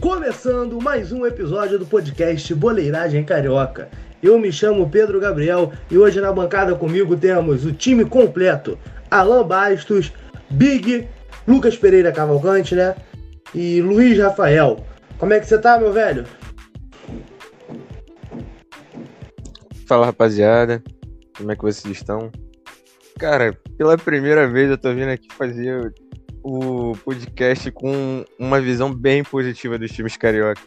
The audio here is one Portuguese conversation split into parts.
Começando mais um episódio do podcast Boleiragem Carioca. Eu me chamo Pedro Gabriel e hoje na bancada comigo temos o time completo: Alan Bastos, Big, Lucas Pereira Cavalcante, né? E Luiz Rafael. Como é que você tá, meu velho? Fala rapaziada, como é que vocês estão? Cara, pela primeira vez eu tô vindo aqui fazer o podcast com uma visão bem positiva dos times cariocas.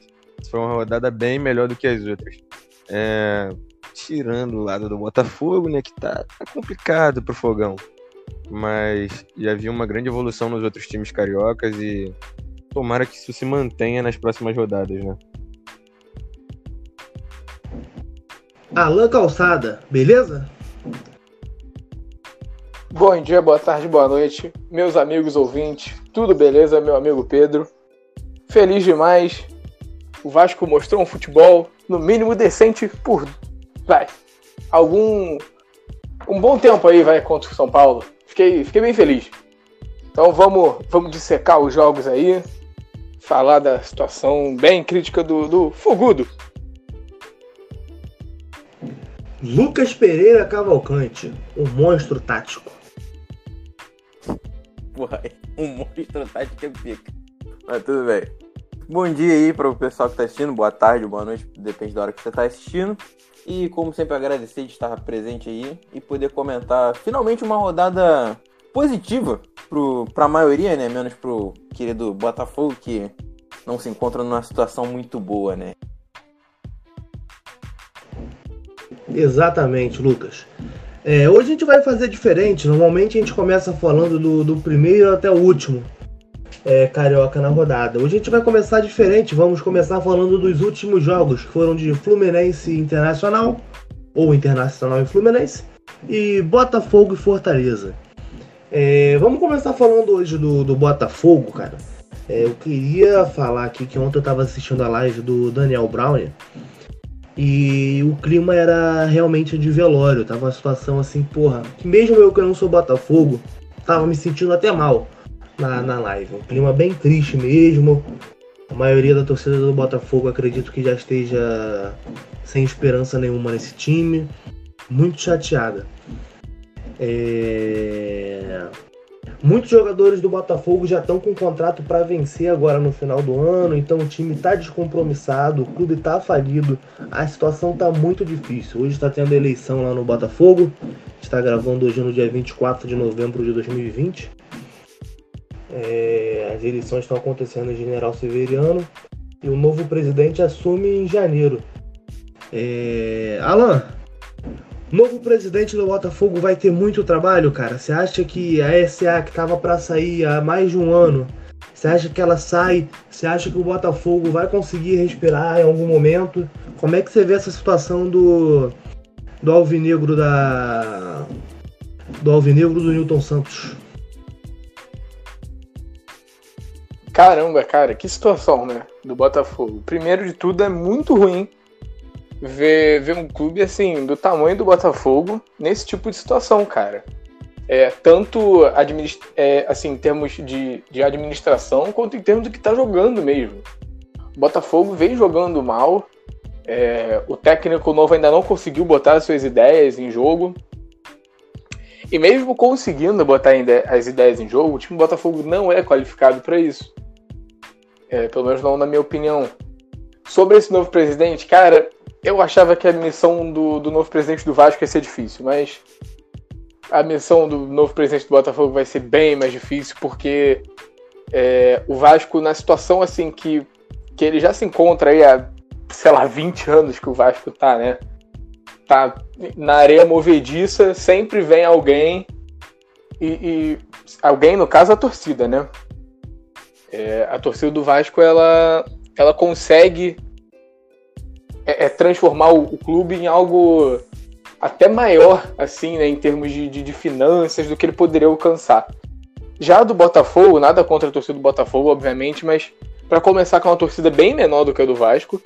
Foi uma rodada bem melhor do que as outras. É, tirando o lado do Botafogo, né, que tá, tá complicado pro Fogão. Mas já vi uma grande evolução nos outros times cariocas e tomara que isso se mantenha nas próximas rodadas, né? Alan Calçada, beleza? Bom dia, boa tarde, boa noite, meus amigos ouvintes. Tudo beleza, meu amigo Pedro? Feliz demais. O Vasco mostrou um futebol no mínimo decente por vai algum um bom tempo aí vai contra o São Paulo. Fiquei, fiquei bem feliz. Então vamos vamos dissecar os jogos aí, falar da situação bem crítica do, do Fogudo. Lucas Pereira Cavalcante, um monstro tático. Porra, um monstro tático que fica. Mas tudo bem. Bom dia aí para o pessoal que está assistindo, boa tarde, boa noite, depende da hora que você está assistindo. E como sempre agradecer de estar presente aí e poder comentar finalmente uma rodada positiva para a maioria, né? Menos pro querido Botafogo que não se encontra numa situação muito boa, né? Exatamente, Lucas. É, hoje a gente vai fazer diferente. Normalmente a gente começa falando do, do primeiro até o último é, carioca na rodada. Hoje a gente vai começar diferente. Vamos começar falando dos últimos jogos que foram de Fluminense Internacional ou Internacional e Fluminense e Botafogo e Fortaleza. É, vamos começar falando hoje do, do Botafogo, cara. É, eu queria falar aqui que ontem eu estava assistindo a live do Daniel Brown e o clima era realmente de velório. Tava uma situação assim, porra, mesmo eu que não sou Botafogo, tava me sentindo até mal na, na live. Um clima bem triste mesmo. A maioria da torcida do Botafogo acredito que já esteja sem esperança nenhuma nesse time. Muito chateada. É... Muitos jogadores do Botafogo já estão com contrato para vencer agora no final do ano, então o time está descompromissado, o clube está falido, a situação está muito difícil. Hoje está tendo eleição lá no Botafogo, está gravando hoje no dia 24 de novembro de 2020. É, as eleições estão acontecendo em General Severiano e o novo presidente assume em janeiro. É... Alan, Novo presidente do Botafogo vai ter muito trabalho, cara. Você acha que a SA que tava para sair há mais de um ano, você acha que ela sai? Você acha que o Botafogo vai conseguir respirar em algum momento? Como é que você vê essa situação do do alvinegro da do alvinegro do Newton Santos? Caramba, cara, que situação, né? Do Botafogo. Primeiro de tudo, é muito ruim ver, ver um clube assim, do tamanho do Botafogo, nesse tipo de situação, cara. É, tanto é, assim, em termos de, de administração, quanto em termos do que tá jogando mesmo. O Botafogo vem jogando mal. É, o técnico novo ainda não conseguiu botar as suas ideias em jogo. E mesmo conseguindo botar as ideias em jogo, o time do Botafogo não é qualificado para isso. É, pelo menos não na minha opinião. Sobre esse novo presidente, cara, eu achava que a missão do, do novo presidente do Vasco ia ser difícil, mas a missão do novo presidente do Botafogo vai ser bem mais difícil, porque é, o Vasco, na situação assim que, que ele já se encontra aí há, sei lá, 20 anos que o Vasco tá, né? Tá na areia movediça, sempre vem alguém, e, e alguém, no caso, a torcida, né? É, a torcida do Vasco, ela, ela consegue é, é transformar o, o, clube em algo até maior, assim, né, em termos de, de, de finanças, do que ele poderia alcançar. Já do Botafogo, nada contra a torcida do Botafogo, obviamente, mas para começar com uma torcida bem menor do que a do Vasco.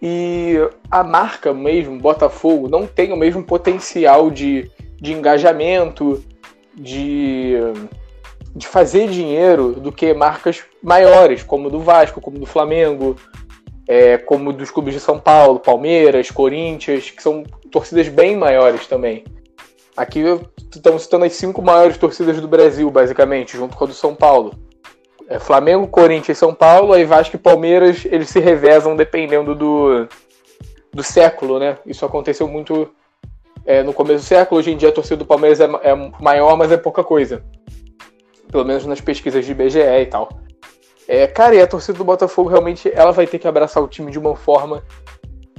E a marca mesmo, Botafogo, não tem o mesmo potencial de, de engajamento, de, de fazer dinheiro do que marcas maiores, como do Vasco, como do Flamengo, é, como dos clubes de São Paulo, Palmeiras, Corinthians, que são torcidas bem maiores também. Aqui estamos citando as cinco maiores torcidas do Brasil, basicamente, junto com a do São Paulo. É, Flamengo, Corinthians e São Paulo, aí Vasco e Palmeiras, eles se revezam dependendo do, do século, né? Isso aconteceu muito é, no começo do século. Hoje em dia a torcida do Palmeiras é, é maior, mas é pouca coisa. Pelo menos nas pesquisas de IBGE e tal. É, cara, e a torcida do Botafogo realmente ela vai ter que abraçar o time de uma forma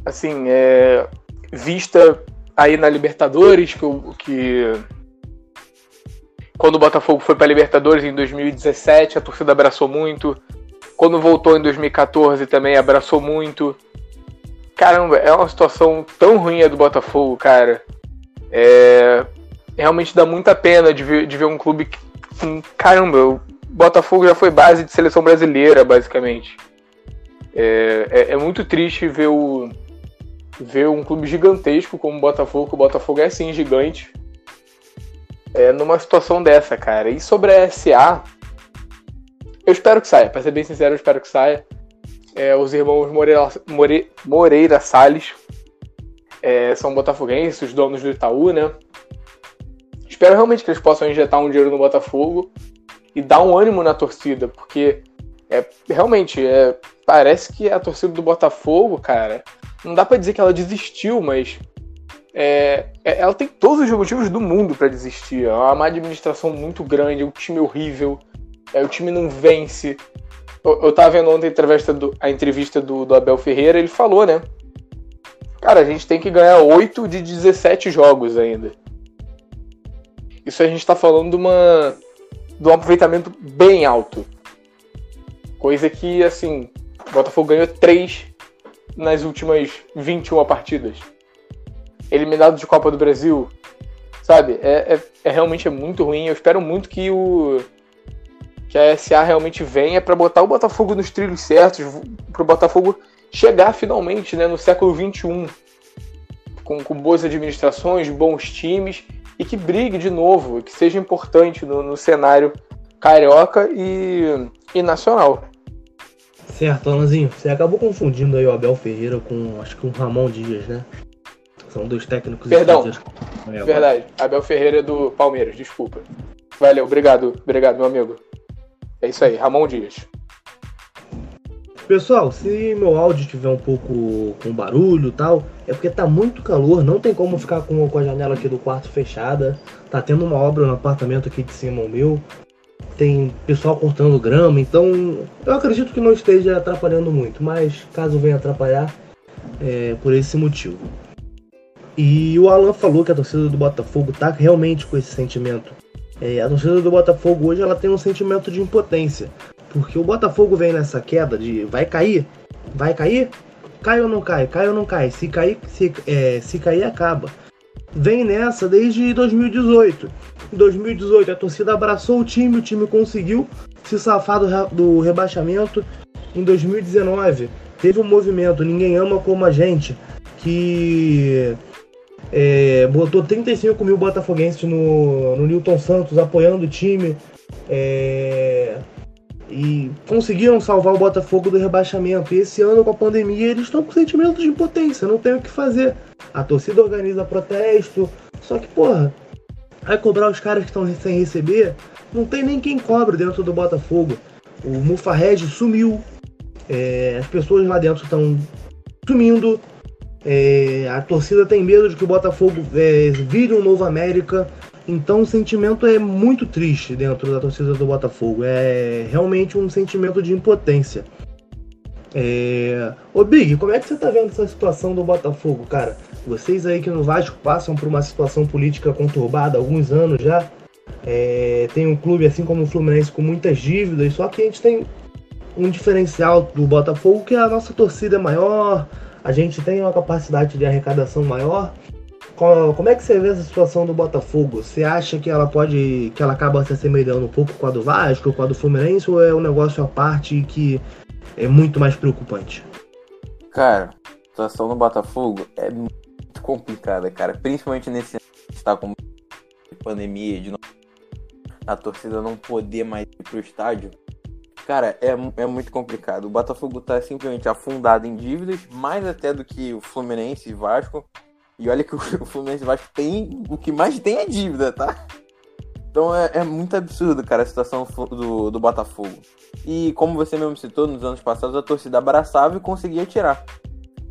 assim, é, vista aí na Libertadores, que, que quando o Botafogo foi para Libertadores em 2017, a torcida abraçou muito. Quando voltou em 2014 também abraçou muito. Caramba, é uma situação tão ruim a do Botafogo, cara. É, realmente dá muita pena de ver, de ver um clube que. Caramba, Botafogo já foi base de seleção brasileira, basicamente. É, é, é muito triste ver, o, ver um clube gigantesco como o Botafogo, o Botafogo é sim gigante, é, numa situação dessa, cara. E sobre a SA, eu espero que saia, pra ser bem sincero, eu espero que saia. É, os irmãos Moreira, More, Moreira Salles é, são botafoguenses, os donos do Itaú, né? Espero realmente que eles possam injetar um dinheiro no Botafogo e dar um ânimo na torcida, porque é, realmente é, parece que a torcida do Botafogo, cara, não dá para dizer que ela desistiu, mas é, é, ela tem todos os motivos do mundo para desistir. É uma má administração muito grande, é um time horrível, é, o time não vence. Eu, eu tava vendo ontem a entrevista, do, a entrevista do, do Abel Ferreira, ele falou, né? Cara, a gente tem que ganhar 8 de 17 jogos ainda. Isso a gente tá falando de, uma, de um aproveitamento bem alto. Coisa que, assim, o Botafogo ganhou 3 nas últimas 21 partidas eliminado de Copa do Brasil, sabe? É, é, é, realmente é muito ruim. Eu espero muito que o que a SA realmente venha para botar o Botafogo nos trilhos certos, para o Botafogo chegar finalmente, né, no século 21, com, com boas administrações, bons times e que brigue de novo, que seja importante no, no cenário carioca e, e nacional. Certo, Alanzinho, você acabou confundindo aí o Abel Ferreira com acho que um Ramon Dias, né? São dois técnicos Perdão. Verdade. Abel Ferreira é do Palmeiras, desculpa. Valeu, obrigado, obrigado, meu amigo. É isso aí, Ramon Dias. Pessoal, se meu áudio tiver um pouco com barulho e tal, é porque tá muito calor, não tem como ficar com, com a janela aqui do quarto fechada. Tá tendo uma obra no apartamento aqui de cima o meu. Tem pessoal cortando grama, então eu acredito que não esteja atrapalhando muito, mas caso venha atrapalhar, é por esse motivo. E o Alan falou que a torcida do Botafogo tá realmente com esse sentimento. É, a torcida do Botafogo hoje ela tem um sentimento de impotência. Porque o Botafogo vem nessa queda de vai cair, vai cair, cai ou não cai, cai ou não cai. Se cair, se, é, se cair acaba. Vem nessa desde 2018. Em 2018 a torcida abraçou o time, o time conseguiu se safar do, do rebaixamento. Em 2019 teve um movimento Ninguém Ama Como a Gente, que é, botou 35 mil botafoguenses no, no Newton Santos apoiando o time. É, e conseguiram salvar o Botafogo do rebaixamento. E esse ano, com a pandemia, eles estão com sentimento de impotência, não tem o que fazer. A torcida organiza protesto, só que, porra, vai cobrar os caras que estão sem receber, não tem nem quem cobre dentro do Botafogo. O Mufarred sumiu, é, as pessoas lá dentro estão sumindo, é, a torcida tem medo de que o Botafogo é, vire um novo América. Então o sentimento é muito triste dentro da torcida do Botafogo. É realmente um sentimento de impotência. É... Ô Big, como é que você tá vendo essa situação do Botafogo, cara? Vocês aí que no Vasco passam por uma situação política conturbada há alguns anos já. É... Tem um clube assim como o Fluminense com muitas dívidas, só que a gente tem um diferencial do Botafogo que a nossa torcida é maior, a gente tem uma capacidade de arrecadação maior. Como é que você vê essa situação do Botafogo? Você acha que ela pode. que ela acaba se assemelhando um pouco com a do Vasco, com a do Fluminense, ou é um negócio à parte que é muito mais preocupante? Cara, a situação do Botafogo é muito complicada, cara. Principalmente nesse está com pandemia de a torcida não poder mais ir pro estádio, cara, é, é muito complicado. O Botafogo tá simplesmente afundado em dívidas, mais até do que o Fluminense e Vasco. E olha que o Fluminense Vasco tem. O que mais tem é dívida, tá? Então é, é, muito absurdo, cara, a situação do, do Botafogo. E como você mesmo citou, nos anos passados a torcida abraçava e conseguia tirar.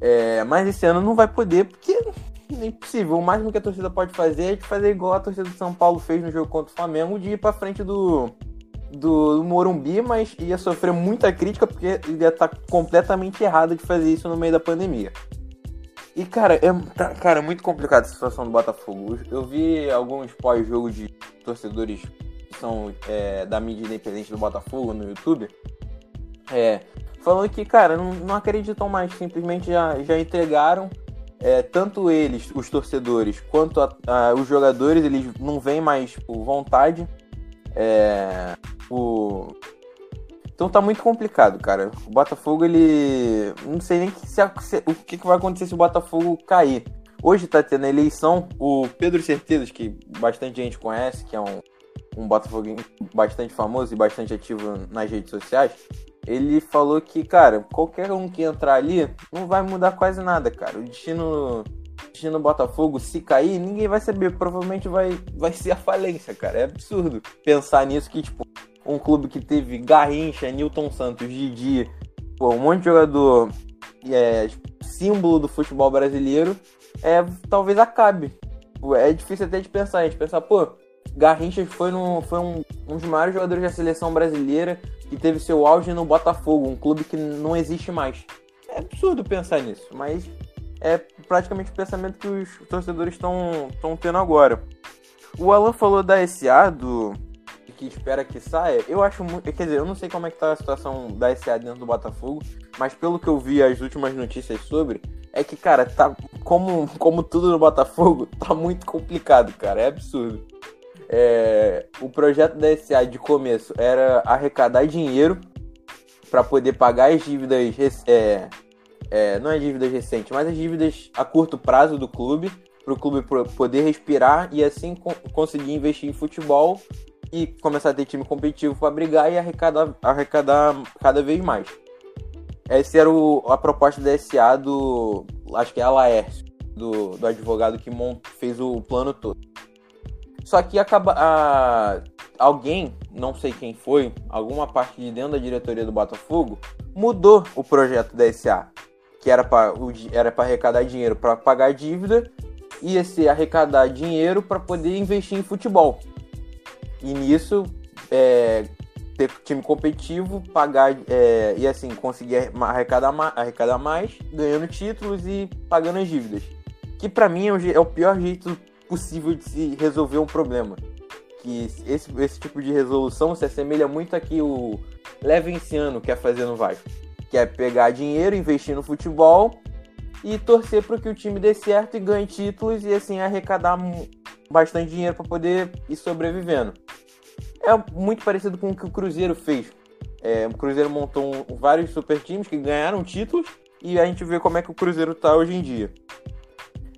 É, mas esse ano não vai poder, porque é impossível. O máximo que a torcida pode fazer é fazer igual a torcida do São Paulo fez no jogo contra o Flamengo, de ir pra frente do, do, do Morumbi, mas ia sofrer muita crítica porque ia estar tá completamente errado de fazer isso no meio da pandemia. E, cara, é, tá, cara, é muito complicada a situação do Botafogo. Eu vi alguns pós-jogo de torcedores que são é, da mídia independente do Botafogo no YouTube. É, falando que, cara, não, não acreditam mais, simplesmente já, já entregaram. É, tanto eles, os torcedores, quanto a, a, os jogadores, eles não veem mais por vontade. É, o... Então tá muito complicado, cara. O Botafogo, ele. Não sei nem que se, o que, que vai acontecer se o Botafogo cair. Hoje tá tendo a eleição, o Pedro Certezas, que bastante gente conhece, que é um, um Botafogo bastante famoso e bastante ativo nas redes sociais, ele falou que, cara, qualquer um que entrar ali não vai mudar quase nada, cara. O destino, destino Botafogo, se cair, ninguém vai saber. Provavelmente vai, vai ser a falência, cara. É absurdo pensar nisso que, tipo, um clube que teve Garrincha, Newton Santos, Didi, um monte de jogador é, símbolo do futebol brasileiro, é, talvez acabe. É difícil até de pensar, a gente pensar, pô, Garrincha foi, no, foi um, um dos maiores jogadores da seleção brasileira que teve seu auge no Botafogo, um clube que não existe mais. É absurdo pensar nisso, mas é praticamente o pensamento que os torcedores estão tendo agora. O Alan falou da SA, do, que espera que saia, eu acho muito. Quer dizer, eu não sei como é que tá a situação da SA dentro do Botafogo, mas pelo que eu vi as últimas notícias sobre, é que, cara, tá. Como, como tudo no Botafogo, tá muito complicado, cara. É absurdo. É, o projeto da SA de começo era arrecadar dinheiro para poder pagar as dívidas. É, é, não é dívidas recentes, mas as dívidas a curto prazo do clube, para o clube poder respirar e assim conseguir investir em futebol e começar a ter time competitivo para brigar e arrecadar, arrecadar cada vez mais. Essa era o, a proposta da SA do. Acho que é a Laércio, do, do advogado que mont, fez o plano todo. Só que acaba. A, alguém, não sei quem foi, alguma parte de dentro da diretoria do Botafogo, mudou o projeto da SA. Que era para arrecadar dinheiro para pagar dívida, ia ser arrecadar dinheiro para poder investir em futebol. E nisso, é, ter time competitivo, pagar é, e assim, conseguir arrecadar, arrecadar mais, ganhando títulos e pagando as dívidas. Que para mim é o, é o, pior jeito possível de se resolver um problema. Que esse, esse tipo de resolução se assemelha muito a que o Levenciano quer fazer no Vasco. Que é pegar dinheiro, investir no futebol e torcer para que o time dê certo e ganhe títulos e assim arrecadar bastante dinheiro para poder ir sobrevivendo. É muito parecido com o que o Cruzeiro fez. É, o Cruzeiro montou vários super times que ganharam títulos e a gente vê como é que o Cruzeiro está hoje em dia.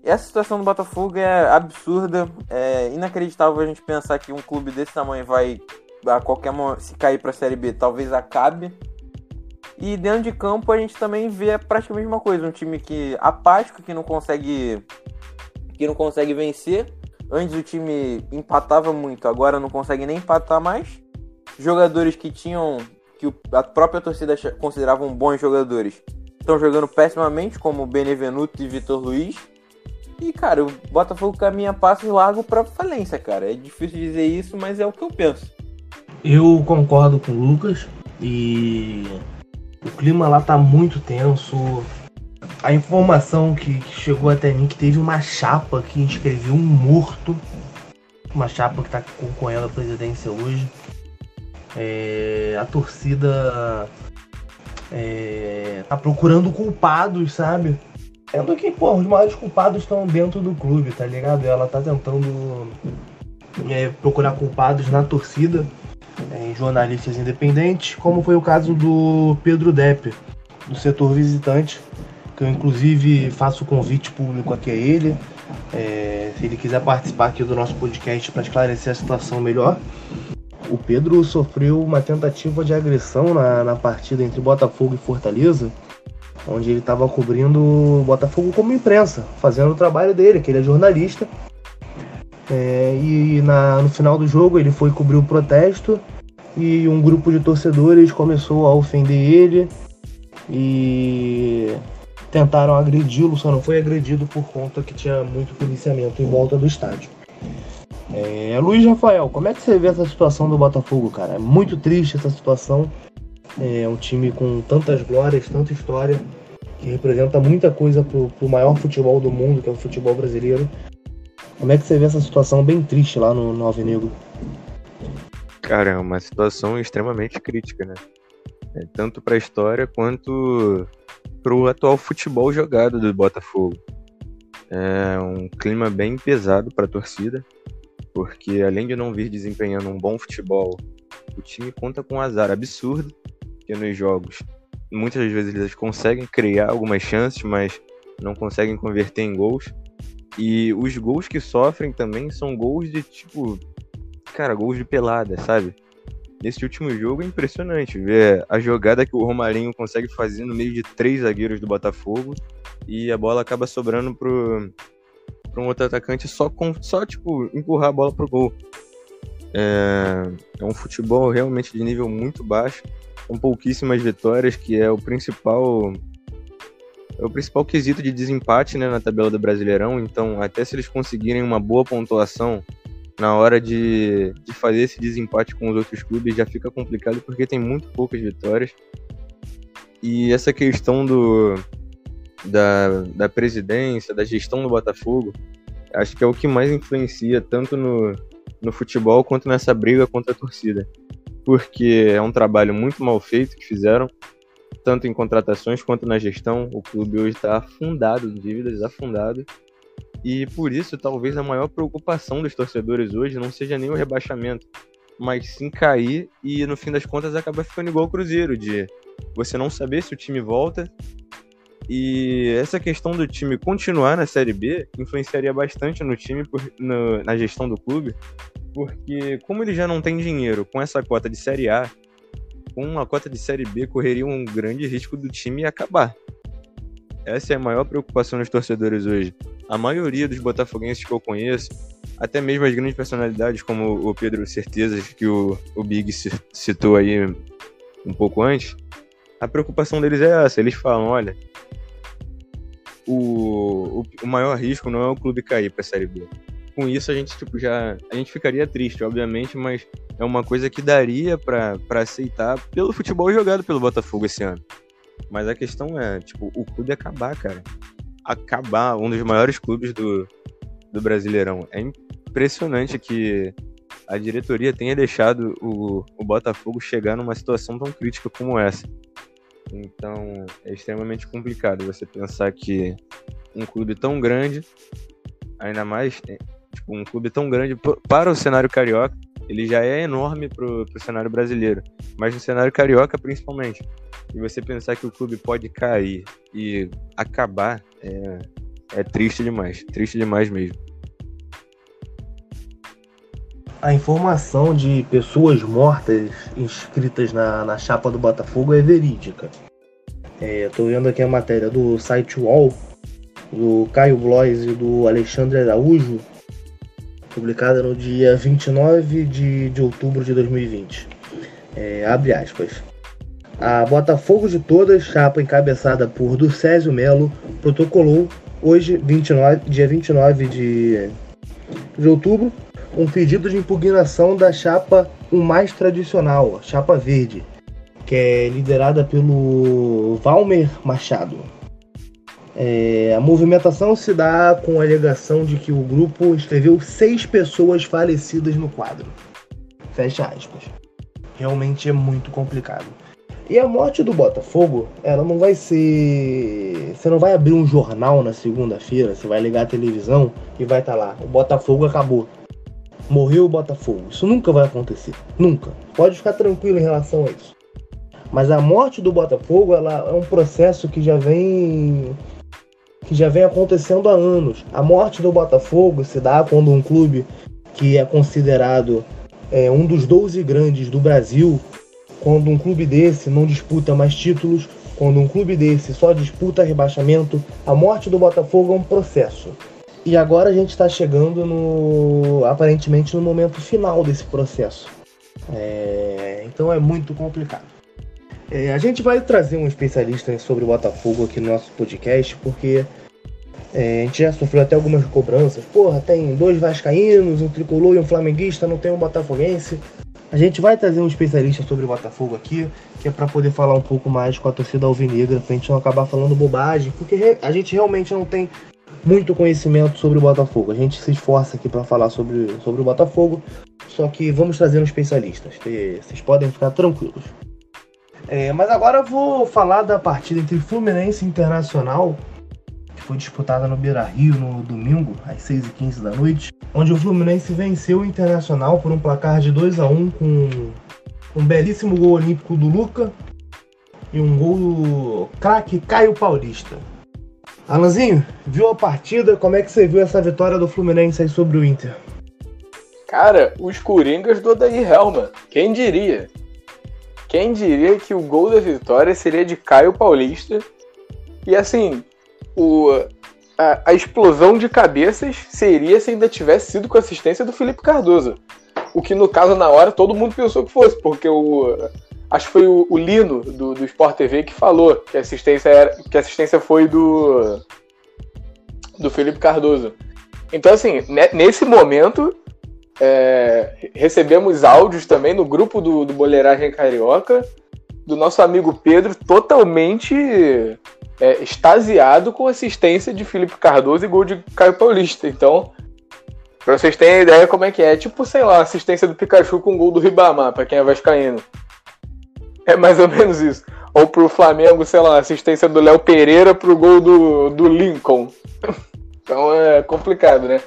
Essa situação do Botafogo é absurda, é inacreditável a gente pensar que um clube desse tamanho vai a qualquer momento, se cair para a Série B, talvez acabe. E dentro de campo a gente também vê praticamente a mesma coisa, um time que apático, que não consegue que não consegue vencer Antes o time empatava muito, agora não consegue nem empatar mais. Jogadores que tinham. que a própria torcida considerava bons jogadores estão jogando pessimamente, como Benevenuto e Vitor Luiz. E, cara, o Botafogo caminha passos largo para falência, cara. É difícil dizer isso, mas é o que eu penso. Eu concordo com o Lucas e o clima lá tá muito tenso a informação que, chegou até mim que teve uma chapa que inscreveu um morto. Uma chapa que está concorrendo à presidência hoje. É, a torcida é, tá procurando culpados, sabe? Sendo que, pô, os maiores culpados estão dentro do clube, tá ligado? Ela tá tentando é, procurar culpados na torcida, é, em jornalistas independentes, como foi o caso do Pedro Depp, do setor visitante, que eu inclusive faço o convite público aqui a ele. É, se ele quiser participar aqui do nosso podcast para esclarecer a situação melhor. o Pedro sofreu uma tentativa de agressão na, na partida entre Botafogo e Fortaleza, onde ele estava cobrindo o Botafogo como imprensa, fazendo o trabalho dele, que ele é jornalista. É, e na, no final do jogo ele foi cobrir o protesto e um grupo de torcedores começou a ofender ele e tentaram agredi-lo, só não foi agredido por conta que tinha muito policiamento em volta do estádio. É, Luiz Rafael, como é que você vê essa situação do Botafogo, cara? É muito triste essa situação. É um time com tantas glórias, tanta história, que representa muita coisa pro, pro maior futebol do mundo, que é o futebol brasileiro. Como é que você vê essa situação bem triste lá no, no Alvinegro? Cara, é uma situação extremamente crítica, né? É, tanto para a história quanto para o atual futebol jogado do Botafogo. É um clima bem pesado para a torcida, porque além de não vir desempenhando um bom futebol, o time conta com um azar absurdo, que nos jogos muitas vezes eles conseguem criar algumas chances, mas não conseguem converter em gols. E os gols que sofrem também são gols de tipo, cara, gols de pelada, sabe? Nesse último jogo é impressionante ver a jogada que o Romarinho consegue fazer no meio de três zagueiros do Botafogo e a bola acaba sobrando pro, pro um outro atacante só com só tipo empurrar a bola pro gol. É, é um futebol realmente de nível muito baixo, com pouquíssimas vitórias, que é o principal é o principal quesito de desempate né, na tabela do Brasileirão. Então, até se eles conseguirem uma boa pontuação na hora de, de fazer esse desempate com os outros clubes já fica complicado porque tem muito poucas vitórias. E essa questão do, da, da presidência, da gestão do Botafogo, acho que é o que mais influencia tanto no, no futebol quanto nessa briga contra a torcida. Porque é um trabalho muito mal feito que fizeram, tanto em contratações quanto na gestão. O clube hoje está afundado em dívidas, afundado. E por isso, talvez a maior preocupação dos torcedores hoje não seja nem o rebaixamento, mas sim cair e no fim das contas acaba ficando igual o Cruzeiro, de você não saber se o time volta. E essa questão do time continuar na Série B influenciaria bastante no time, por, no, na gestão do clube, porque como ele já não tem dinheiro com essa cota de Série A, com uma cota de Série B correria um grande risco do time acabar. Essa é a maior preocupação dos torcedores hoje a maioria dos botafoguenses que eu conheço, até mesmo as grandes personalidades como o Pedro Certezas, que o, o Big citou aí um pouco antes, a preocupação deles é essa. Eles falam, olha, o, o, maior risco não é o clube cair para a Série B. Com isso a gente tipo já a gente ficaria triste, obviamente, mas é uma coisa que daria para aceitar pelo futebol jogado pelo Botafogo esse ano. Mas a questão é, tipo, o clube acabar, cara acabar um dos maiores clubes do, do Brasileirão. É impressionante que a diretoria tenha deixado o, o Botafogo chegar numa situação tão crítica como essa. Então é extremamente complicado você pensar que um clube tão grande, ainda mais é, tipo, um clube tão grande para o cenário carioca, ele já é enorme para o cenário brasileiro, mas no cenário carioca principalmente. E você pensar que o clube pode cair e acabar é, é triste demais. Triste demais mesmo. A informação de pessoas mortas inscritas na, na chapa do Botafogo é verídica. É, vendo aqui a matéria do site UOL, do Caio Blois e do Alexandre Araújo, publicada no dia 29 de, de outubro de 2020. É, abre aspas. A Botafogo de Todas, chapa encabeçada por Ducésio Melo, protocolou hoje, 29, dia 29 de, de outubro, um pedido de impugnação da chapa o mais tradicional, a chapa verde, que é liderada pelo Valmer Machado. É, a movimentação se dá com a alegação de que o grupo escreveu seis pessoas falecidas no quadro. Fecha aspas. Realmente é muito complicado. E a morte do Botafogo, ela não vai ser. Você não vai abrir um jornal na segunda-feira, você vai ligar a televisão e vai estar tá lá: o Botafogo acabou. Morreu o Botafogo. Isso nunca vai acontecer. Nunca. Pode ficar tranquilo em relação a isso. Mas a morte do Botafogo, ela é um processo que já vem que já vem acontecendo há anos. A morte do Botafogo se dá quando um clube que é considerado é um dos 12 grandes do Brasil, quando um clube desse não disputa mais títulos, quando um clube desse só disputa rebaixamento, a morte do Botafogo é um processo. E agora a gente está chegando no aparentemente no momento final desse processo. É, então é muito complicado. É, a gente vai trazer um especialista sobre o Botafogo aqui no nosso podcast, porque é, a gente já sofreu até algumas cobranças. Porra, tem dois vascaínos, um tricolor e um flamenguista, não tem um botafoguense. A gente vai trazer um especialista sobre o Botafogo aqui, que é para poder falar um pouco mais com a torcida alvinegra, pra gente não acabar falando bobagem, porque a gente realmente não tem muito conhecimento sobre o Botafogo. A gente se esforça aqui para falar sobre, sobre o Botafogo, só que vamos trazer um especialista. Vocês podem ficar tranquilos. É, mas agora eu vou falar da partida entre Fluminense e Internacional, que foi disputada no Beira Rio no domingo, às 6h15 da noite, onde o Fluminense venceu o Internacional por um placar de 2 a 1 com um belíssimo gol olímpico do Luca e um gol do craque Caio Paulista. Alanzinho, viu a partida? Como é que você viu essa vitória do Fluminense aí sobre o Inter? Cara, os Coringas do Odair Helma. Quem diria? Quem diria que o gol da vitória seria de Caio Paulista? E assim, o, a, a, explosão de cabeças seria se ainda tivesse sido com assistência do Felipe Cardoso. O que no caso, na hora, todo mundo pensou que fosse, porque o, Acho que foi o, o Lino do, do Sport TV que falou que a assistência, era, que assistência foi do, do Felipe Cardoso. Então, assim, nesse momento, é, recebemos áudios também no grupo do, do Boleiragem Carioca do nosso amigo Pedro, totalmente é, extasiado com assistência de Felipe Cardoso e gol de Caio Paulista. Então, pra vocês terem ideia como é que é, tipo, sei lá, assistência do Pikachu com gol do Ribamar, pra quem é vascaíno. É mais ou menos isso. Ou pro Flamengo, sei lá, assistência do Léo Pereira pro gol do, do Lincoln. Então é complicado, né?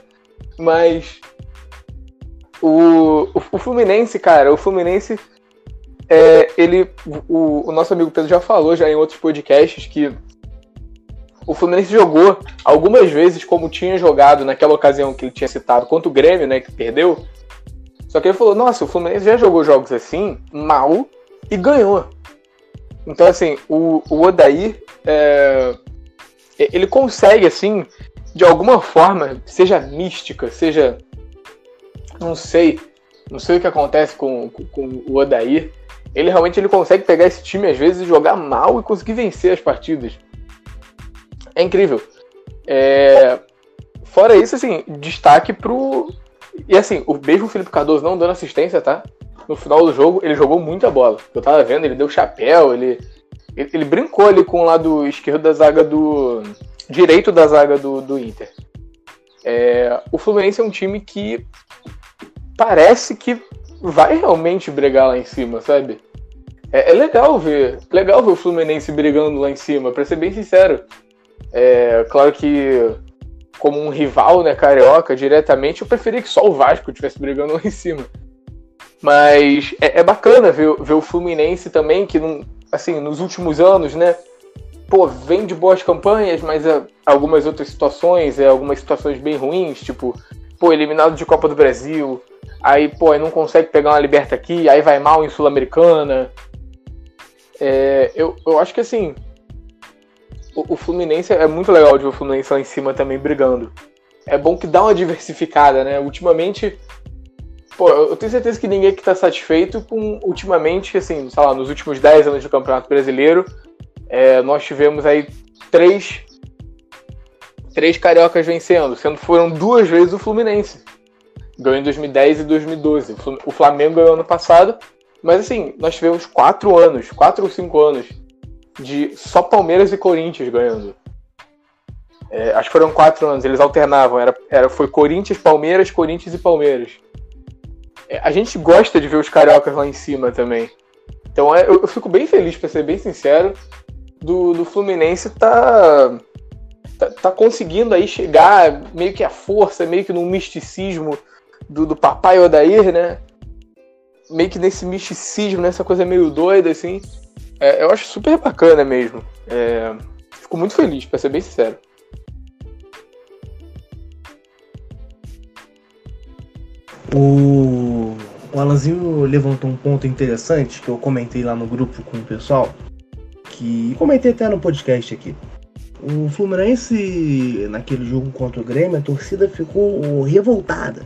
Mas o, o, Fluminense, cara, o Fluminense, é, ele, o, o nosso amigo Pedro já falou já em outros podcasts que o Fluminense jogou algumas vezes como tinha jogado naquela ocasião que ele tinha citado contra o Grêmio, né, que perdeu. Só que ele falou: Nossa, o Fluminense já jogou jogos assim, mal, e ganhou. Então, assim, o, o Odair, é, ele consegue, assim, de alguma forma, seja mística, seja. Não sei. Não sei o que acontece com, com, com o Odair. Ele realmente ele consegue pegar esse time, às vezes, e jogar mal e conseguir vencer as partidas. É incrível. É... Fora isso, assim, destaque pro. E assim, o mesmo Felipe Cardoso não dando assistência, tá? no final do jogo, ele jogou muita bola. Eu tava vendo, ele deu chapéu, ele, ele, ele brincou ali com o lado esquerdo da zaga do. direito da zaga do, do Inter. É, o Fluminense é um time que parece que vai realmente brigar lá em cima, sabe? É, é legal ver, legal ver o Fluminense brigando lá em cima, pra ser bem sincero. É, claro que como um rival, né, carioca, diretamente, eu preferia que só o Vasco estivesse brigando lá em cima. Mas é, é bacana ver, ver, o Fluminense também, que não, assim, nos últimos anos, né? Pô, vem de boas campanhas, mas é, algumas outras situações, é, algumas situações bem ruins, tipo, pô, eliminado de Copa do Brasil, aí, pô, não consegue pegar uma liberta aqui, aí vai mal em Sul-Americana. É, eu, eu acho que assim, o, o, Fluminense é muito legal de ver o Fluminense lá em cima também brigando. É bom que dá uma diversificada, né? Ultimamente Pô, eu tenho certeza que ninguém aqui tá satisfeito com, ultimamente, assim, sei lá, nos últimos 10 anos do Campeonato Brasileiro, é, nós tivemos aí três, três cariocas vencendo, sendo foram duas vezes o Fluminense. Ganhou em 2010 e 2012. O Flamengo ganhou ano passado, mas assim, nós tivemos quatro anos, quatro ou cinco anos, de só Palmeiras e Corinthians ganhando. É, acho que foram quatro anos, eles alternavam, era, era, foi Corinthians, Palmeiras, Corinthians e Palmeiras. É, a gente gosta de ver os cariocas lá em cima também. Então é, eu, eu fico bem feliz, para ser bem sincero, do, do Fluminense tá, tá, tá, conseguindo aí chegar meio que à força, meio que no misticismo do, do papai Odair, né? Meio que nesse misticismo, nessa coisa meio doida, assim. É, eu acho super bacana mesmo. É, fico muito feliz, para ser bem sincero. O o Alanzinho levantou um ponto interessante que eu comentei lá no grupo com o pessoal, que comentei até no podcast aqui. O Fluminense, naquele jogo contra o Grêmio, a torcida ficou revoltada.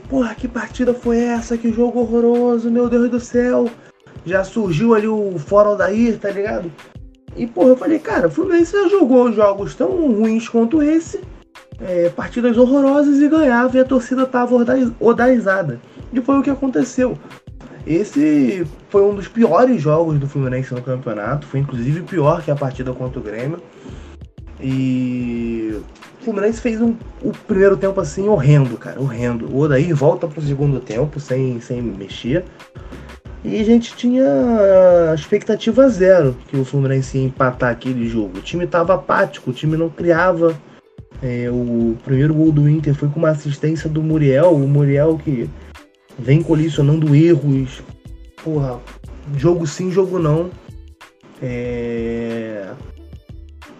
Porra, que partida foi essa? Que jogo horroroso, meu Deus do céu. Já surgiu ali o Fora Odair, tá ligado? E, porra, eu falei, cara, o Fluminense já jogou jogos tão ruins quanto esse, é, partidas horrorosas e ganhava e a torcida tava odaizada. E foi o que aconteceu. Esse foi um dos piores jogos do Fluminense no campeonato, foi inclusive pior que a partida contra o Grêmio. E Fluminense fez um, o primeiro tempo assim horrendo, cara, horrendo. O Odair volta pro segundo tempo sem, sem mexer. E a gente tinha expectativa zero que o Fluminense ia empatar aquele jogo. O time estava apático, o time não criava. É, o primeiro gol do Inter foi com uma assistência do Muriel. O Muriel que vem colecionando erros. Porra, jogo sim, jogo não. É...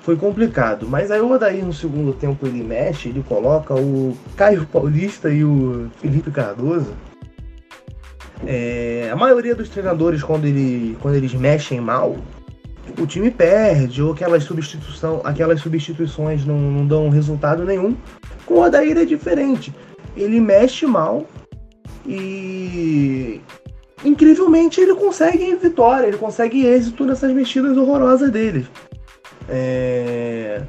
Foi complicado. Mas aí o Odair no segundo tempo ele mexe, ele coloca o Caio Paulista e o Felipe Cardoso é, a maioria dos treinadores, quando, ele, quando eles mexem mal, o time perde, ou aquelas, substituição, aquelas substituições não, não dão resultado nenhum. Com o Adair é diferente. Ele mexe mal e incrivelmente ele consegue vitória, ele consegue êxito nessas mexidas horrorosas dele. É...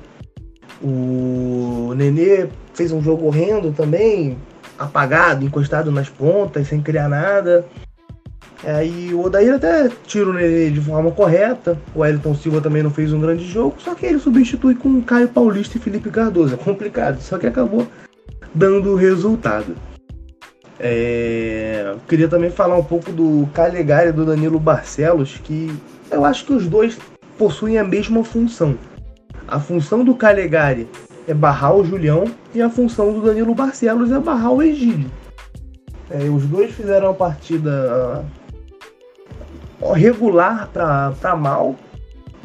O Nenê fez um jogo horrendo também, apagado, encostado nas pontas, sem criar nada. Aí o Odair até tira o Nenê de forma correta. O Elton Silva também não fez um grande jogo, só que ele substitui com Caio Paulista e Felipe Cardoso. É complicado, só que acabou dando resultado. É... Queria também falar um pouco do Calegari e do Danilo Barcelos, que eu acho que os dois possuem a mesma função. A função do Calegari é barrar o Julião e a função do Danilo Barcelos é barrar o Egílio. É, os dois fizeram a partida regular para mal.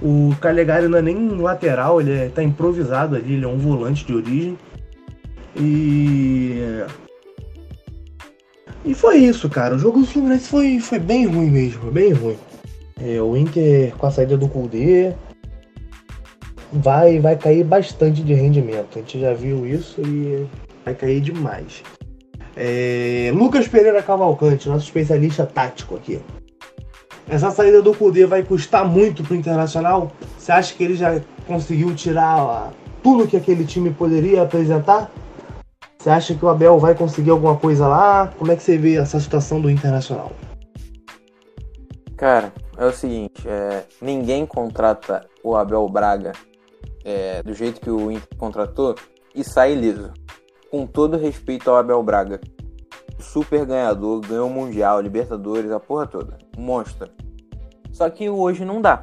O Calegari não é nem lateral, ele está é, improvisado ali, ele é um volante de origem. E. E foi isso, cara. O jogo do Fluminense foi, foi bem ruim mesmo, bem ruim. É, o Inter com a saída do Kudê vai, vai cair bastante de rendimento. A gente já viu isso e vai cair demais. É, Lucas Pereira Cavalcante, nosso especialista tático aqui. Essa saída do Kudê vai custar muito pro Internacional? Você acha que ele já conseguiu tirar tudo que aquele time poderia apresentar? Você acha que o Abel vai conseguir alguma coisa lá? Como é que você vê essa situação do Internacional? Cara, é o seguinte, é, ninguém contrata o Abel Braga é, do jeito que o Inter contratou e sai liso. Com todo respeito ao Abel Braga. Super ganhador, ganhou o Mundial, Libertadores, a porra toda. Monstro. Só que hoje não dá.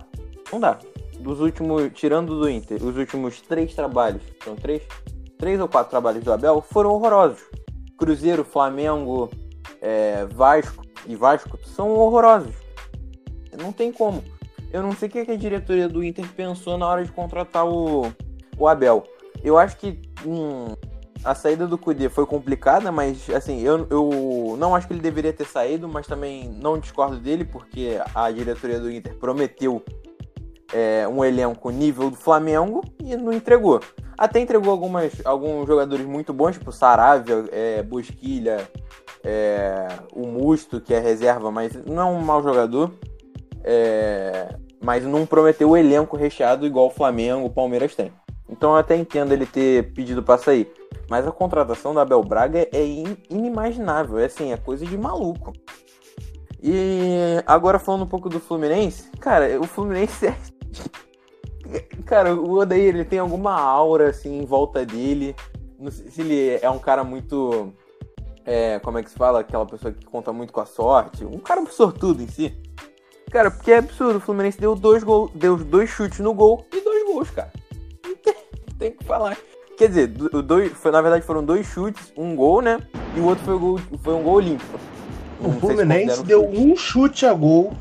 Não dá. Dos últimos, tirando do Inter, os últimos três trabalhos, são três? Três ou quatro trabalhos do Abel foram horrorosos. Cruzeiro, Flamengo, é, Vasco e Vasco são horrorosos. Não tem como. Eu não sei o que a diretoria do Inter pensou na hora de contratar o, o Abel. Eu acho que hum, a saída do Cudê foi complicada, mas assim, eu, eu não acho que ele deveria ter saído, mas também não discordo dele, porque a diretoria do Inter prometeu é, um elenco nível do Flamengo e não entregou. Até entregou algumas, alguns jogadores muito bons, tipo Saravia, é, Bosquilha, é, o Musto, que é reserva, mas não é um mau jogador. É, mas não prometeu o elenco recheado igual o Flamengo, o Palmeiras tem. Então eu até entendo ele ter pedido para sair. Mas a contratação da Abel Braga é inimaginável, é assim, é coisa de maluco. E agora falando um pouco do Fluminense, cara, o Fluminense é... Cara, o Odair, ele tem alguma aura assim em volta dele. Não sei se ele é um cara muito. É, como é que se fala? Aquela pessoa que conta muito com a sorte. Um cara sortudo em si. Cara, porque é absurdo. O Fluminense deu dois, gol, deu dois chutes no gol e dois gols, cara. Tem, tem que falar. Quer dizer, dois, foi, na verdade foram dois chutes, um gol, né? E o outro foi, gol, foi um gol limpo. O Fluminense deu um chute a gol.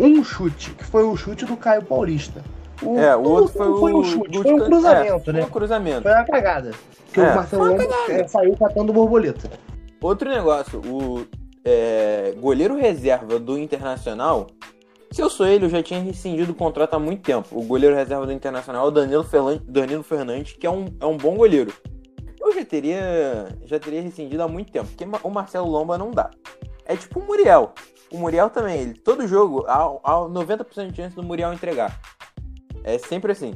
Um chute, que foi o chute do Caio Paulista. O, é, o outro foi, foi um chute, foi um cruzamento, é, né? Foi um cruzamento. Foi uma cagada. Que é, o Marcelo saiu catando borboleta. Outro negócio, o é, goleiro reserva do Internacional, se eu sou ele, eu já tinha rescindido o contrato há muito tempo. O goleiro reserva do Internacional o Danilo, Danilo Fernandes, que é um, é um bom goleiro. Eu já teria, já teria rescindido há muito tempo, porque o Marcelo Lomba não dá. É tipo o Muriel. O Muriel também, ele, todo jogo, há, há 90% de chance do Muriel entregar. É sempre assim.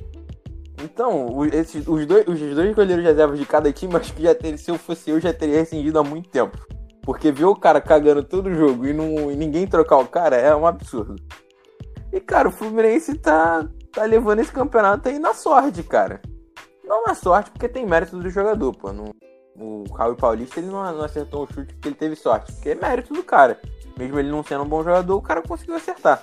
Então, esses, os, dois, os dois goleiros reservas de cada time, acho que já teria, se eu fosse eu, já teria rescindido há muito tempo. Porque ver o cara cagando todo o jogo e, não, e ninguém trocar o cara é um absurdo. E, cara, o Fluminense tá, tá levando esse campeonato aí na sorte, cara. Não na sorte, porque tem mérito do jogador, pô. O Raul Paulista ele não, não acertou o chute porque ele teve sorte. Porque é mérito do cara. Mesmo ele não sendo um bom jogador, o cara conseguiu acertar.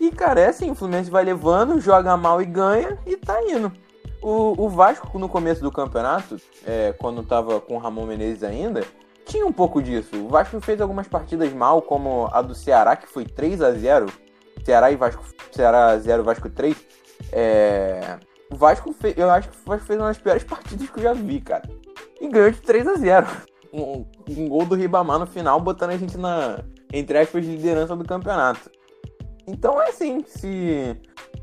E, cara, é assim, o Fluminense vai levando, joga mal e ganha e tá indo. O, o Vasco, no começo do campeonato, é, quando tava com o Ramon Menezes ainda, tinha um pouco disso. O Vasco fez algumas partidas mal, como a do Ceará, que foi 3 a 0 Ceará e Vasco. Ceará 0, Vasco 3. É... O Vasco fez. Eu acho que o Vasco fez uma das piores partidas que eu já vi, cara. E ganhou de 3 a 0 um, um gol do Ribamar no final, botando a gente na, entre aspas, liderança do campeonato. Então é assim, se,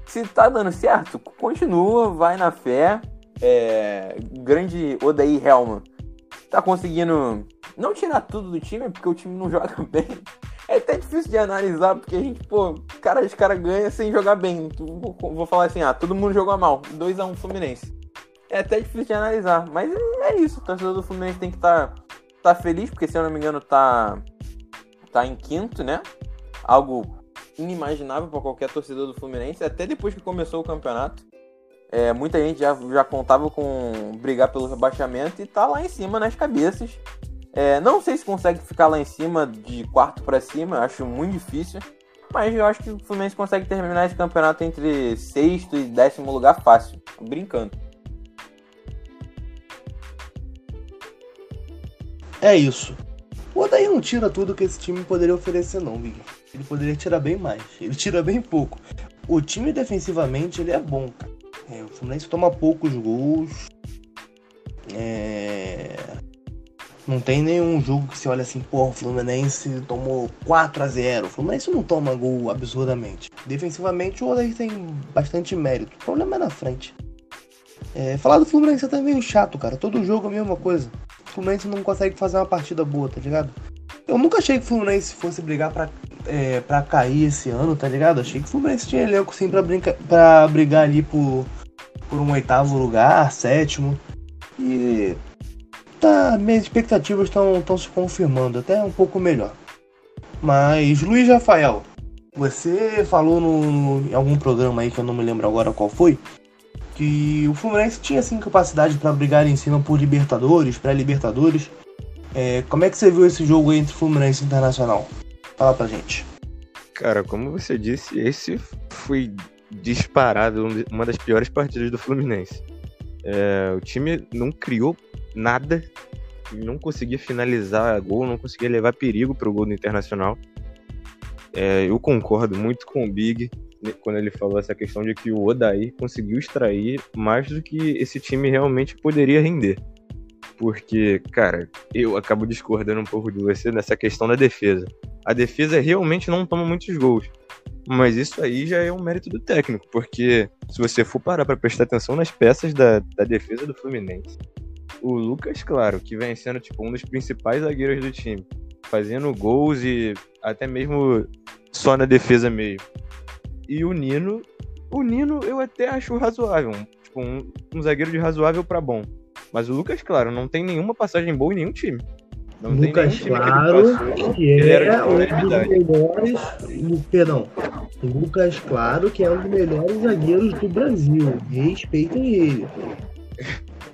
se tá dando certo, continua, vai na fé. É, grande Odair Helman tá conseguindo não tirar tudo do time, porque o time não joga bem. É até difícil de analisar, porque a gente, pô, cara, os caras ganham sem jogar bem. Vou, falar assim, ah, todo mundo jogou mal. 2x1 Fluminense. É até difícil de analisar, mas é, é isso. O torcedor do Fluminense tem que estar tá, tá feliz, porque se eu não me engano, tá, tá em quinto, né? Algo inimaginável para qualquer torcedor do Fluminense, até depois que começou o campeonato. É, muita gente já, já contava com brigar pelo rebaixamento e tá lá em cima nas cabeças. É, não sei se consegue ficar lá em cima de quarto para cima, acho muito difícil. Mas eu acho que o Fluminense consegue terminar esse campeonato entre sexto e décimo lugar fácil. Brincando. É isso. O Odair não tira tudo que esse time poderia oferecer, não, Big. Ele poderia tirar bem mais. Ele tira bem pouco. O time defensivamente ele é bom, cara. É, o Fluminense toma poucos gols. É... Não tem nenhum jogo que você olha assim, pô, o Fluminense tomou 4 a 0 O Fluminense não toma gol absurdamente. Defensivamente o Odair tem bastante mérito. O problema é na frente. É, falar do Fluminense é até meio chato, cara. Todo jogo é a mesma coisa. O Fluminense não consegue fazer uma partida boa, tá ligado? Eu nunca achei que o Fluminense fosse brigar pra, é, pra cair esse ano, tá ligado? Achei que o Fluminense tinha elenco sim pra, brinca, pra brigar ali por, por um oitavo lugar, sétimo. E tá, minhas expectativas estão se confirmando, até um pouco melhor. Mas, Luiz Rafael, você falou no, em algum programa aí que eu não me lembro agora qual foi, que o Fluminense tinha sim capacidade para brigar em cima por Libertadores, pré-Libertadores. É, como é que você viu esse jogo entre Fluminense e Internacional? Fala pra gente. Cara, como você disse, esse foi disparado uma das piores partidas do Fluminense. É, o time não criou nada, não conseguia finalizar gol, não conseguia levar perigo para o gol do Internacional. É, eu concordo muito com o Big quando ele falou essa questão de que o Odair conseguiu extrair mais do que esse time realmente poderia render. Porque, cara, eu acabo discordando um pouco de você nessa questão da defesa. A defesa realmente não toma muitos gols. Mas isso aí já é um mérito do técnico, porque se você for parar para prestar atenção nas peças da, da defesa do Fluminense, o Lucas, claro, que vem sendo tipo um dos principais zagueiros do time, fazendo gols e até mesmo só na defesa meio. E o Nino, o Nino eu até acho razoável, tipo um, um zagueiro de razoável para bom. Mas o Lucas, claro, não tem nenhuma passagem boa em nenhum time. Não Lucas Claro, que, passou, que ele é de um dos melhores. Perdão. Lucas Claro, que é um dos melhores zagueiros do Brasil. Respeitem ele.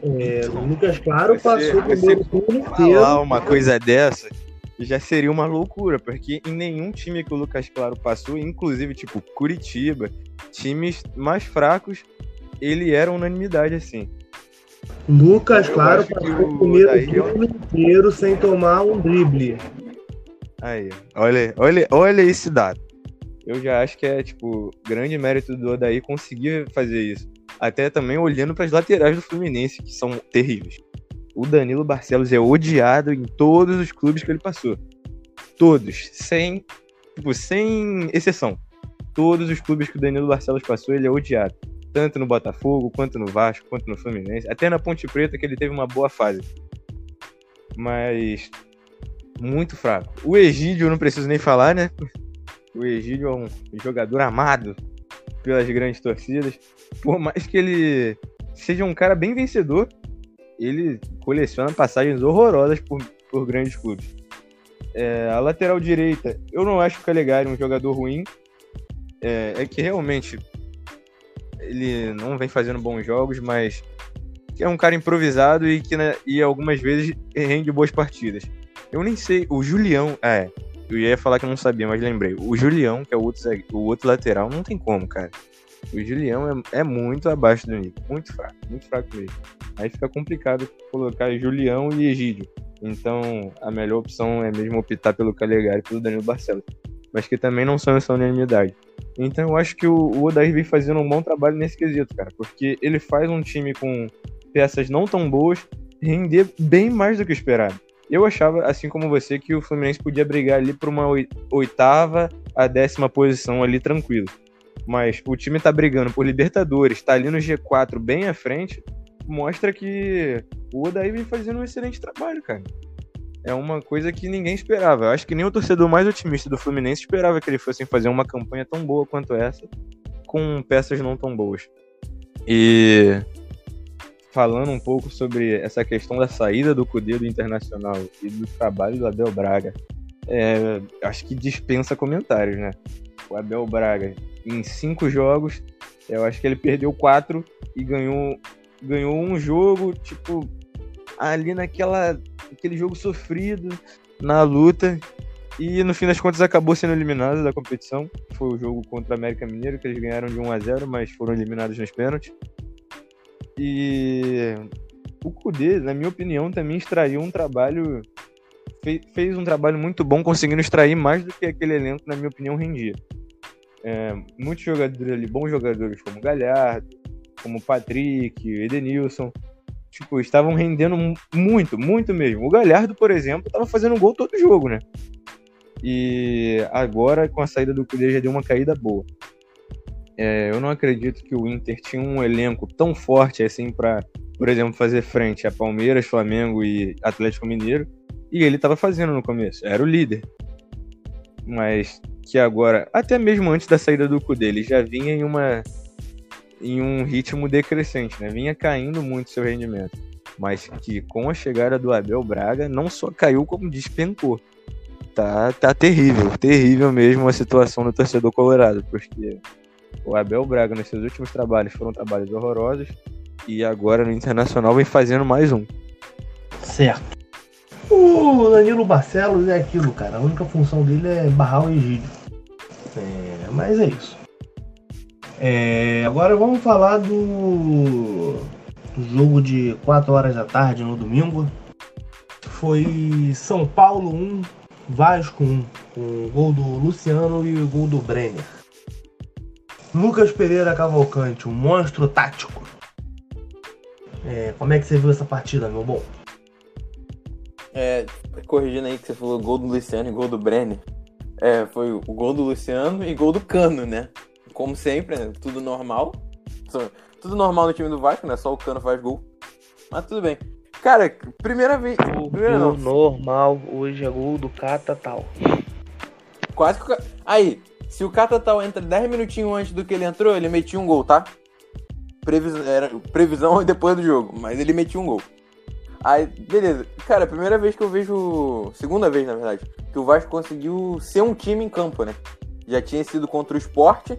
É, o Lucas Claro Você- passou o você primeiro turno inteiro. falar uma coisa dessa já seria uma loucura, porque em nenhum time que o Lucas Claro passou, inclusive tipo Curitiba, times mais fracos, ele era unanimidade assim. Lucas Eu Claro passou o primeiro Odair é turno inteiro sem tomar um drible. Aí, olha, olha, olha esse dado. Eu já acho que é tipo grande mérito do Odair conseguir fazer isso. Até também olhando para as laterais do Fluminense, que são terríveis. O Danilo Barcelos é odiado em todos os clubes que ele passou. todos, sem, tipo, sem exceção. Todos os clubes que o Danilo Barcelos passou, ele é odiado. Tanto no Botafogo, quanto no Vasco, quanto no Fluminense. Até na Ponte Preta, que ele teve uma boa fase. Mas muito fraco. O Egídio, não preciso nem falar, né? O Egídio é um jogador amado pelas grandes torcidas. Por mais que ele seja um cara bem vencedor, ele coleciona passagens horrorosas por, por grandes clubes. É, a lateral direita, eu não acho o Calegari um jogador ruim. É, é, que realmente ele não vem fazendo bons jogos, mas é um cara improvisado e que né, e algumas vezes rende boas partidas. Eu nem sei, o Julião, é, eu ia falar que eu não sabia, mas lembrei. O Julião, que é o outro, o outro lateral, não tem como, cara. O Julião é, é muito abaixo do nível. Muito fraco, muito fraco mesmo. Aí fica complicado colocar Julião e Egídio. Então, a melhor opção é mesmo optar pelo Calegari e pelo Danilo Barcelos. Mas que também não são essa unanimidade. Então, eu acho que o, o Odair vem fazendo um bom trabalho nesse quesito, cara. Porque ele faz um time com peças não tão boas render bem mais do que esperado. Eu achava, assim como você, que o Fluminense podia brigar ali por uma oitava a décima posição ali tranquilo. Mas o time tá brigando por Libertadores, tá ali no G4 bem à frente, mostra que o Odaí vem fazendo um excelente trabalho, cara. É uma coisa que ninguém esperava. Eu acho que nem o torcedor mais otimista do Fluminense esperava que ele fosse fazer uma campanha tão boa quanto essa, com peças não tão boas. E falando um pouco sobre essa questão da saída do Cudê do Internacional e do trabalho do Abel Braga, é, acho que dispensa comentários, né? O Abel Braga, em cinco jogos, eu acho que ele perdeu quatro e ganhou, ganhou um jogo, tipo, ali naquela aquele jogo sofrido, na luta, e no fim das contas acabou sendo eliminado da competição. Foi o jogo contra o América Mineiro, que eles ganharam de 1 a 0 mas foram eliminados nos pênaltis. E o Kudê, na minha opinião, também extraiu um trabalho. Fez um trabalho muito bom, conseguindo extrair mais do que aquele elenco, na minha opinião, rendia. É, muitos jogadores ali, bons jogadores como Galhardo, como Patrick, Edenilson, tipo, estavam rendendo muito, muito mesmo. O Galhardo, por exemplo, estava fazendo gol todo jogo, né? E agora, com a saída do Kudê, já deu uma caída boa. É, eu não acredito que o Inter tinha um elenco tão forte assim para, por exemplo, fazer frente a Palmeiras, Flamengo e Atlético Mineiro. E ele estava fazendo no começo, era o líder. Mas que agora, até mesmo antes da saída do cu dele, já vinha em uma em um ritmo decrescente, né? Vinha caindo muito seu rendimento. Mas que com a chegada do Abel Braga não só caiu como despencou. Tá, tá terrível, terrível mesmo a situação do torcedor colorado, porque o Abel Braga, nos seus últimos trabalhos, foram trabalhos horrorosos. E agora no Internacional vem fazendo mais um. Certo. O Danilo Barcelos é aquilo, cara. A única função dele é barrar o Egídio. É, mas é isso. É, agora vamos falar do, do jogo de 4 horas da tarde no domingo. Foi São Paulo 1, Vasco 1, com o gol do Luciano e o gol do Brenner. Lucas Pereira Cavalcante, um monstro tático. É, como é que você viu essa partida, meu bom? É, corrigindo aí que você falou gol do Luciano e gol do Brenner. É, foi o gol do Luciano e gol do Cano, né? Como sempre, né? tudo normal. Tudo normal no time do Vasco, né? Só o Cano faz gol. Mas tudo bem. Cara, primeira vez. Primeira não. normal, hoje é gol do Cata tal. Quase que. Aí, se o Catatal entra 10 minutinhos antes do que ele entrou, ele metia um gol, tá? Previsão, era previsão depois do jogo, mas ele metia um gol. Aí, beleza. Cara, primeira vez que eu vejo. Segunda vez, na verdade, que o Vasco conseguiu ser um time em campo, né? Já tinha sido contra o esporte,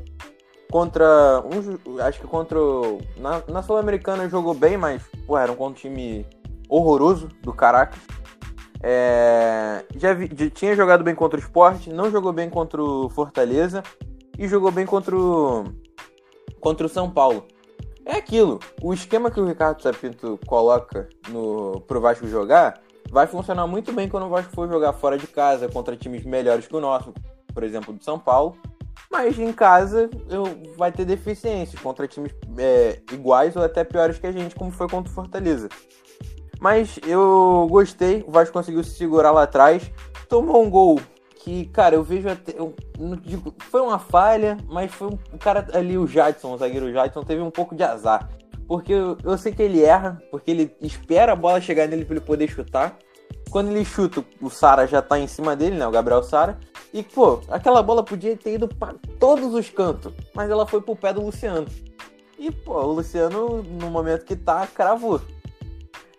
contra. Um, acho que contra. Na, na Sul-Americana jogou bem, mas, pô, era um time horroroso do Caracas. É, já, vi, já, tinha jogado bem contra o Sport, não jogou bem contra o Fortaleza e jogou bem contra o, contra o São Paulo. É aquilo, o esquema que o Ricardo Sapinto coloca no, pro Vasco jogar vai funcionar muito bem quando o Vasco for jogar fora de casa contra times melhores que o nosso, por exemplo, do São Paulo. Mas em casa eu, vai ter deficiências contra times é, iguais ou até piores que a gente, como foi contra o Fortaleza. Mas eu gostei, o Vasco conseguiu se segurar lá atrás, tomou um gol que, cara, eu vejo até. Eu, não digo, foi uma falha, mas foi um, o cara ali, o Jadson, o zagueiro Jadson, teve um pouco de azar. Porque eu, eu sei que ele erra, porque ele espera a bola chegar nele para ele poder chutar. Quando ele chuta, o Sara já tá em cima dele, né? O Gabriel Sara. E, pô, aquela bola podia ter ido para todos os cantos, mas ela foi pro pé do Luciano. E, pô, o Luciano, no momento que tá, cravou.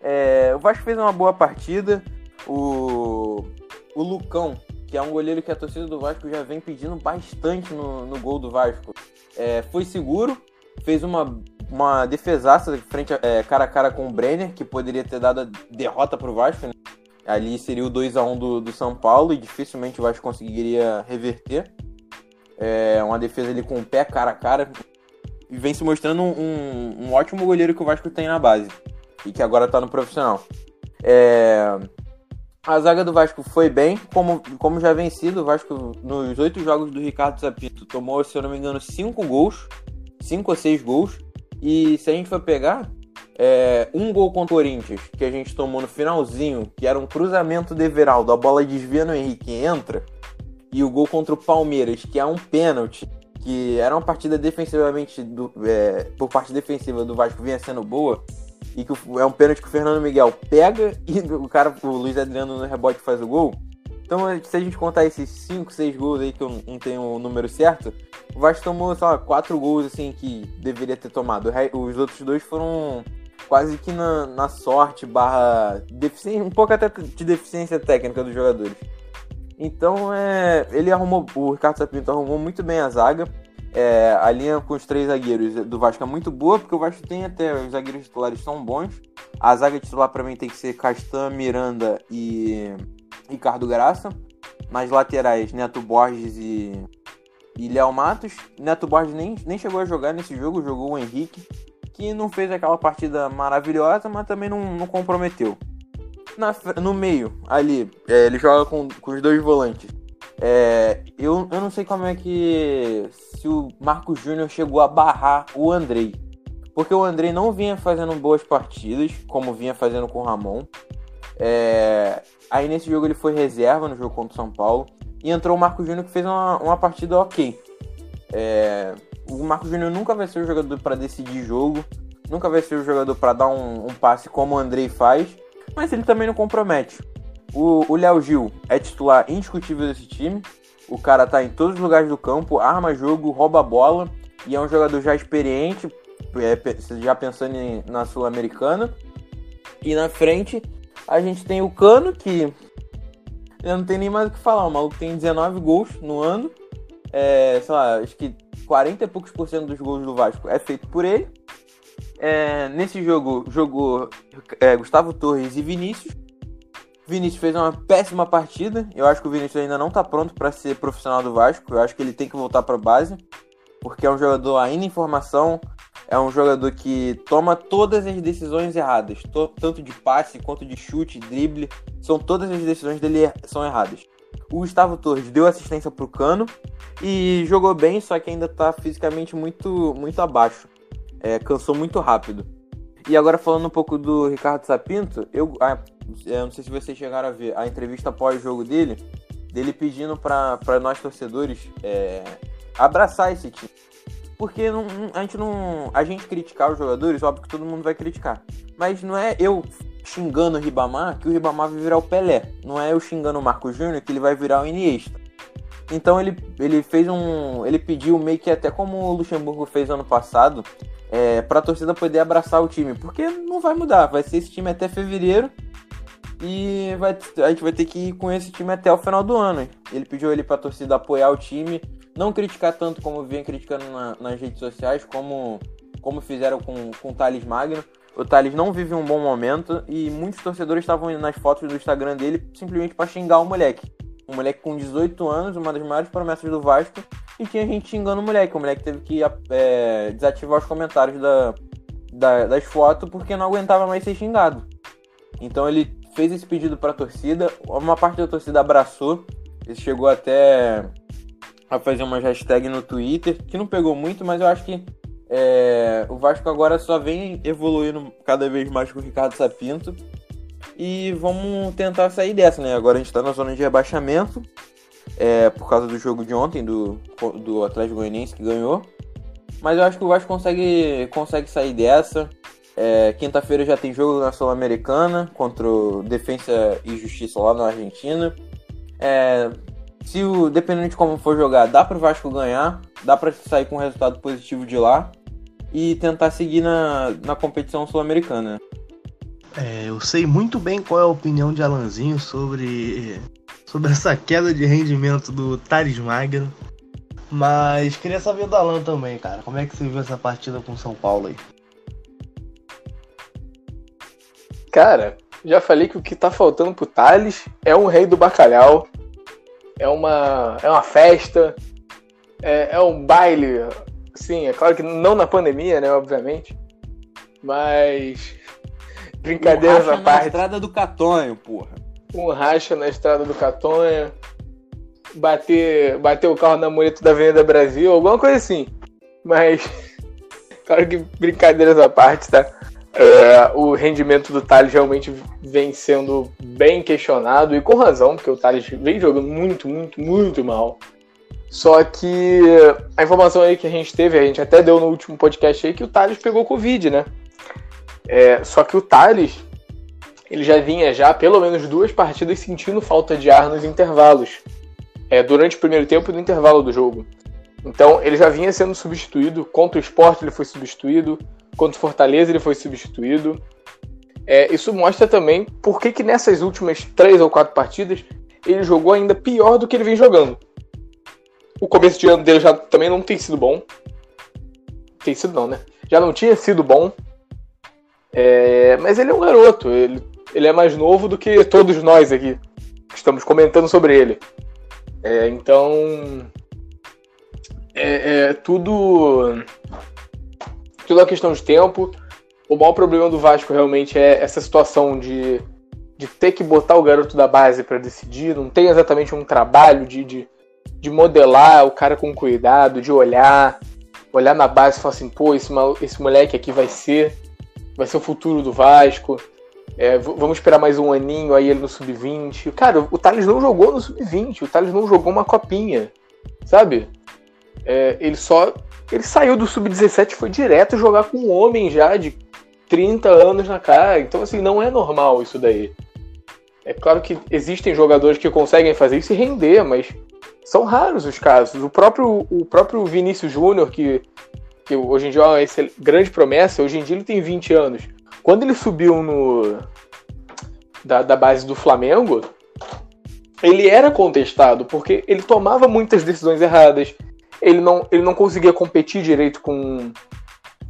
É, o Vasco fez uma boa partida. O, o Lucão, que é um goleiro que a torcida do Vasco já vem pedindo bastante no, no gol do Vasco, é, foi seguro, fez uma, uma defesaça frente a, é, cara a cara com o Brenner, que poderia ter dado a derrota pro Vasco. Né? Ali seria o 2 a 1 do, do São Paulo e dificilmente o Vasco conseguiria reverter. É uma defesa ali com o pé cara a cara. E vem se mostrando um, um ótimo goleiro que o Vasco tem na base. E que agora tá no profissional. É... A zaga do Vasco foi bem, como, como já vencido, o Vasco nos oito jogos do Ricardo Zapito tomou, se eu não me engano, cinco gols, cinco ou seis gols. E se a gente for pegar, é, um gol contra o Corinthians, que a gente tomou no finalzinho, que era um cruzamento de Everaldo, a bola desvia no Henrique entra, e o gol contra o Palmeiras, que é um pênalti, que era uma partida defensivamente, do, é, por parte defensiva do Vasco vinha sendo boa, e que é um pênalti que o Fernando Miguel pega e o cara, o Luiz Adriano no rebote faz o gol. Então, se a gente contar esses 5, 6 gols aí, que eu não tenho o número certo, o Vasco tomou, sei lá, 4 gols assim que deveria ter tomado. Os outros dois foram quase que na, na sorte, barra deficiência, um pouco até de deficiência técnica dos jogadores. Então é, ele arrumou, o Ricardo Sapinto arrumou muito bem a zaga. É, a linha com os três zagueiros do Vasco é muito boa, porque o Vasco tem até os zagueiros titulares são bons. A zaga titular para mim tem que ser Castan, Miranda e Ricardo Graça. Nas laterais, Neto Borges e, e Léo Matos. Neto Borges nem, nem chegou a jogar nesse jogo, jogou o Henrique que não fez aquela partida maravilhosa, mas também não, não comprometeu. Na, no meio, ali, é, ele joga com, com os dois volantes. É, eu, eu não sei como é que. Se o Marcos Júnior chegou a barrar o Andrei. Porque o Andrei não vinha fazendo boas partidas, como vinha fazendo com o Ramon. É, aí nesse jogo ele foi reserva no jogo contra o São Paulo. E entrou o Marcos Júnior que fez uma, uma partida ok. É, o Marcos Júnior nunca vai ser o jogador para decidir jogo, nunca vai ser o jogador para dar um, um, passe como o Andrei faz, mas ele também não compromete. O Léo Gil é titular indiscutível desse time. O cara tá em todos os lugares do campo, arma jogo, rouba bola e é um jogador já experiente, é, já pensando em, na Sul-Americana. E na frente a gente tem o Cano, que eu não tenho nem mais o que falar. O maluco tem 19 gols no ano. É, sei lá, acho que 40 e poucos por cento dos gols do Vasco é feito por ele. É, nesse jogo jogou é, Gustavo Torres e Vinícius. Vinícius fez uma péssima partida. Eu acho que o Vinícius ainda não está pronto para ser profissional do Vasco. Eu acho que ele tem que voltar para a base, porque é um jogador ainda em formação. É um jogador que toma todas as decisões erradas, tanto de passe quanto de chute, drible. São todas as decisões dele er-, são erradas. O Gustavo Torres deu assistência para o Cano e jogou bem, só que ainda está fisicamente muito, muito abaixo. É, cansou muito rápido. E agora falando um pouco do Ricardo Sapinto, eu, ah, eu não sei se vocês chegaram a ver a entrevista pós-jogo dele, dele pedindo para nós torcedores é, abraçar esse time. Porque não, a gente não. A gente criticar os jogadores, óbvio que todo mundo vai criticar. Mas não é eu xingando o Ribamar que o Ribamar vai virar o Pelé. Não é eu xingando o Marco Júnior que ele vai virar o Iniesta. Então ele, ele fez um. Ele pediu meio que até como o Luxemburgo fez ano passado, é, para a torcida poder abraçar o time. Porque não vai mudar, vai ser esse time até fevereiro. E vai, a gente vai ter que ir com esse time até o final do ano. Ele pediu ele para a torcida apoiar o time, não criticar tanto como vem criticando na, nas redes sociais, como, como fizeram com, com o Thales Magno. O Thales não vive um bom momento e muitos torcedores estavam indo nas fotos do Instagram dele simplesmente para xingar o moleque. Um moleque com 18 anos, uma das maiores promessas do Vasco, e tinha gente xingando o moleque. O moleque teve que é, desativar os comentários da, da, das fotos porque não aguentava mais ser xingado. Então ele fez esse pedido para a torcida, uma parte da torcida abraçou, ele chegou até a fazer uma hashtag no Twitter, que não pegou muito, mas eu acho que é, o Vasco agora só vem evoluindo cada vez mais com o Ricardo Sapinto. E vamos tentar sair dessa, né? Agora a gente tá na zona de rebaixamento. é, por causa do jogo de ontem, do, do Atlético Goianiense que ganhou. Mas eu acho que o Vasco consegue, consegue sair dessa. É, Quinta-feira já tem jogo na Sul-Americana contra o Defensa e Justiça lá na Argentina. É, se o, dependendo de como for jogar, dá para o Vasco ganhar, dá para sair com um resultado positivo de lá e tentar seguir na, na competição sul-americana. É, eu sei muito bem qual é a opinião de Alanzinho sobre, sobre essa queda de rendimento do Thales Magno. Mas queria saber do Alan também, cara. Como é que você viu essa partida com o São Paulo aí? Cara, já falei que o que tá faltando pro Thales é um rei do bacalhau. É uma, é uma festa. É, é um baile. Sim, é claro que não na pandemia, né? Obviamente. Mas. Brincadeiras um à parte. na estrada do Catonho, porra. Um racha na estrada do Catonho. Bater, bater o carro na mureta da Avenida Brasil, alguma coisa assim. Mas. Claro que brincadeiras à parte, tá? É, o rendimento do Thales realmente vem sendo bem questionado, e com razão, porque o Thales vem jogando muito, muito, muito mal. Só que a informação aí que a gente teve, a gente até deu no último podcast aí, que o Thales pegou Covid, né? É, só que o Thales, ele já vinha já pelo menos duas partidas sentindo falta de ar nos intervalos. É, durante o primeiro tempo e no intervalo do jogo. Então ele já vinha sendo substituído. Contra o esporte ele foi substituído. Contra o Fortaleza ele foi substituído. É, isso mostra também por que, que nessas últimas três ou quatro partidas ele jogou ainda pior do que ele vem jogando. O começo de ano dele já também não tem sido bom. Tem sido não, né? Já não tinha sido bom. É, mas ele é um garoto. Ele, ele é mais novo do que todos nós aqui. Que estamos comentando sobre ele. É, então. É, é, tudo. Tudo é questão de tempo. O maior problema do Vasco realmente é essa situação de, de ter que botar o garoto da base para decidir. Não tem exatamente um trabalho de, de, de, modelar o cara com cuidado, de olhar, olhar na base e falar assim, pô, esse, esse moleque aqui vai ser, vai ser o futuro do Vasco. É, vamos esperar mais um aninho aí ele no sub-20. Cara, o Thales não jogou no sub-20, o Thales não jogou uma copinha, sabe? É, ele só. Ele saiu do sub-17 e foi direto jogar com um homem já de 30 anos na cara. Então, assim, não é normal isso daí. É claro que existem jogadores que conseguem fazer isso e render, mas são raros os casos. O próprio, o próprio Vinícius Júnior, que, que hoje em dia é uma grande promessa, hoje em dia ele tem 20 anos. Quando ele subiu no da, da base do Flamengo, ele era contestado porque ele tomava muitas decisões erradas. Ele não, ele não conseguia competir direito com,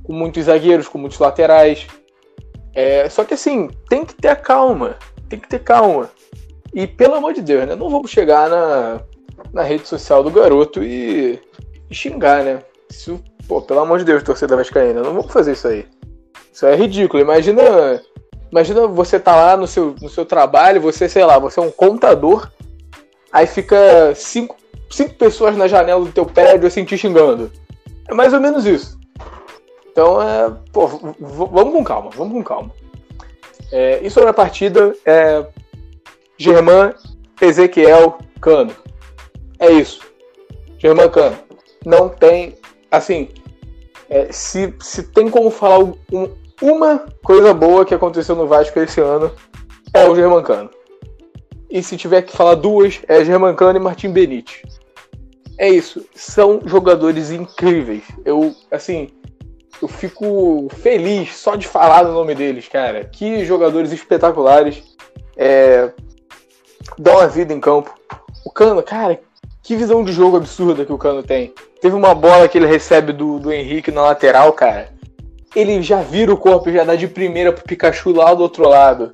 com muitos zagueiros, com muitos laterais. É, só que assim, tem que ter a calma. Tem que ter calma. E pelo amor de Deus, né? Não vamos chegar na, na rede social do garoto e, e xingar, né? Isso, pô, pelo amor de Deus, torcida vascaína, não vamos fazer isso aí. Isso é ridículo. Imagina, imagina você tá lá no seu, no seu trabalho, você, sei lá, você é um contador, aí fica cinco, cinco pessoas na janela do teu prédio assim te xingando. É mais ou menos isso. Então, é, pô, vamos com calma, vamos com calma. É, e sobre a partida, é, Germán, Ezequiel, Cano. É isso. Germán Cano. Não tem, assim, é, se, se tem como falar um, uma coisa boa que aconteceu no Vasco esse ano é o Germancano. E se tiver que falar duas, é Germancano e Martim Benite. É isso. São jogadores incríveis. Eu, assim, eu fico feliz só de falar o nome deles, cara. Que jogadores espetaculares. É, dão a vida em campo. O Cano, cara, que visão de jogo absurda que o Cano tem. Teve uma bola que ele recebe do, do Henrique na lateral, cara ele já vira o corpo e já dá de primeira pro Pikachu lá do outro lado.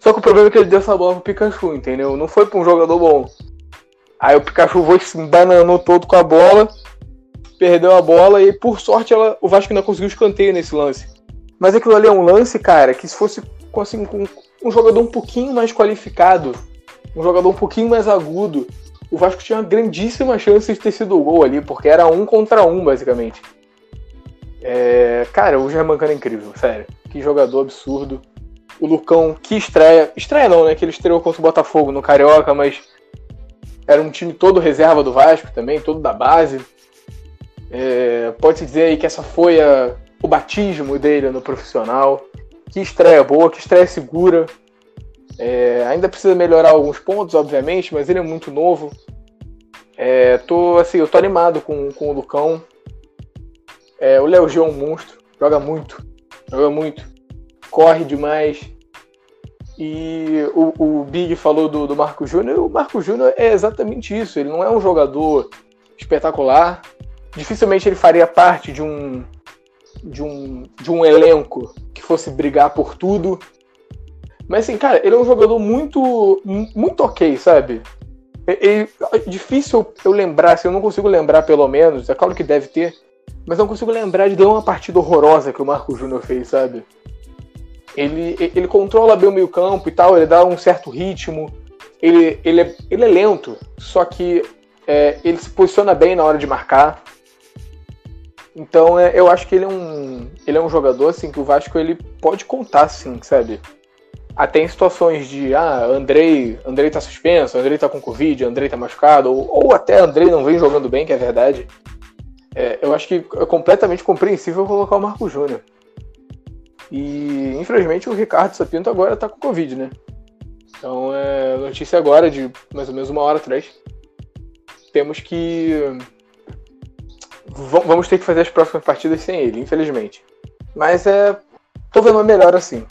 Só que o problema é que ele deu essa bola pro Pikachu, entendeu? Não foi pra um jogador bom. Aí o Pikachu foi se embananou todo com a bola, perdeu a bola e por sorte ela, o Vasco ainda conseguiu escanteio nesse lance. Mas aquilo ali é um lance, cara, que se fosse assim, com um jogador um pouquinho mais qualificado, um jogador um pouquinho mais agudo, o Vasco tinha uma grandíssima chance de ter sido o gol ali, porque era um contra um, basicamente. É, cara, o Germancano é incrível, sério. Que jogador absurdo. O Lucão, que estreia. Estreia não, né? Que ele estreou contra o Botafogo no Carioca, mas. era um time todo reserva do Vasco também, todo da base. É, Pode-se dizer aí que essa foi a, o batismo dele no profissional. Que estreia boa, que estreia segura. É, ainda precisa melhorar alguns pontos, obviamente, mas ele é muito novo. É, tô, assim, eu tô animado com, com o Lucão. É, o Léo G é um monstro, joga muito, joga muito, corre demais. E o, o Big falou do, do Marco Júnior, o Marco Júnior é exatamente isso. Ele não é um jogador espetacular. Dificilmente ele faria parte de um, de um, de um elenco que fosse brigar por tudo. Mas assim, cara, ele é um jogador muito, muito ok, sabe? É, é, difícil eu lembrar, assim, eu não consigo lembrar pelo menos, é claro que deve ter, mas não consigo lembrar de uma partida horrorosa que o Marco Júnior fez, sabe? Ele, ele controla bem o meio campo e tal, ele dá um certo ritmo, ele, ele, é, ele é lento, só que é, ele se posiciona bem na hora de marcar. Então é, eu acho que ele é um ele é um jogador assim que o Vasco ele pode contar sim, sabe? Até em situações de ah, Andrei, Andrei tá suspenso, Andrei tá com Covid, Andrei tá machucado, ou, ou até Andrei não vem jogando bem, que é verdade. É, eu acho que é completamente compreensível colocar o Marco Júnior. E infelizmente o Ricardo Sapinto agora tá com Covid, né? Então é notícia agora de mais ou menos uma hora atrás. Temos que vamos ter que fazer as próximas partidas sem ele, infelizmente. Mas é. tô vendo uma melhor assim.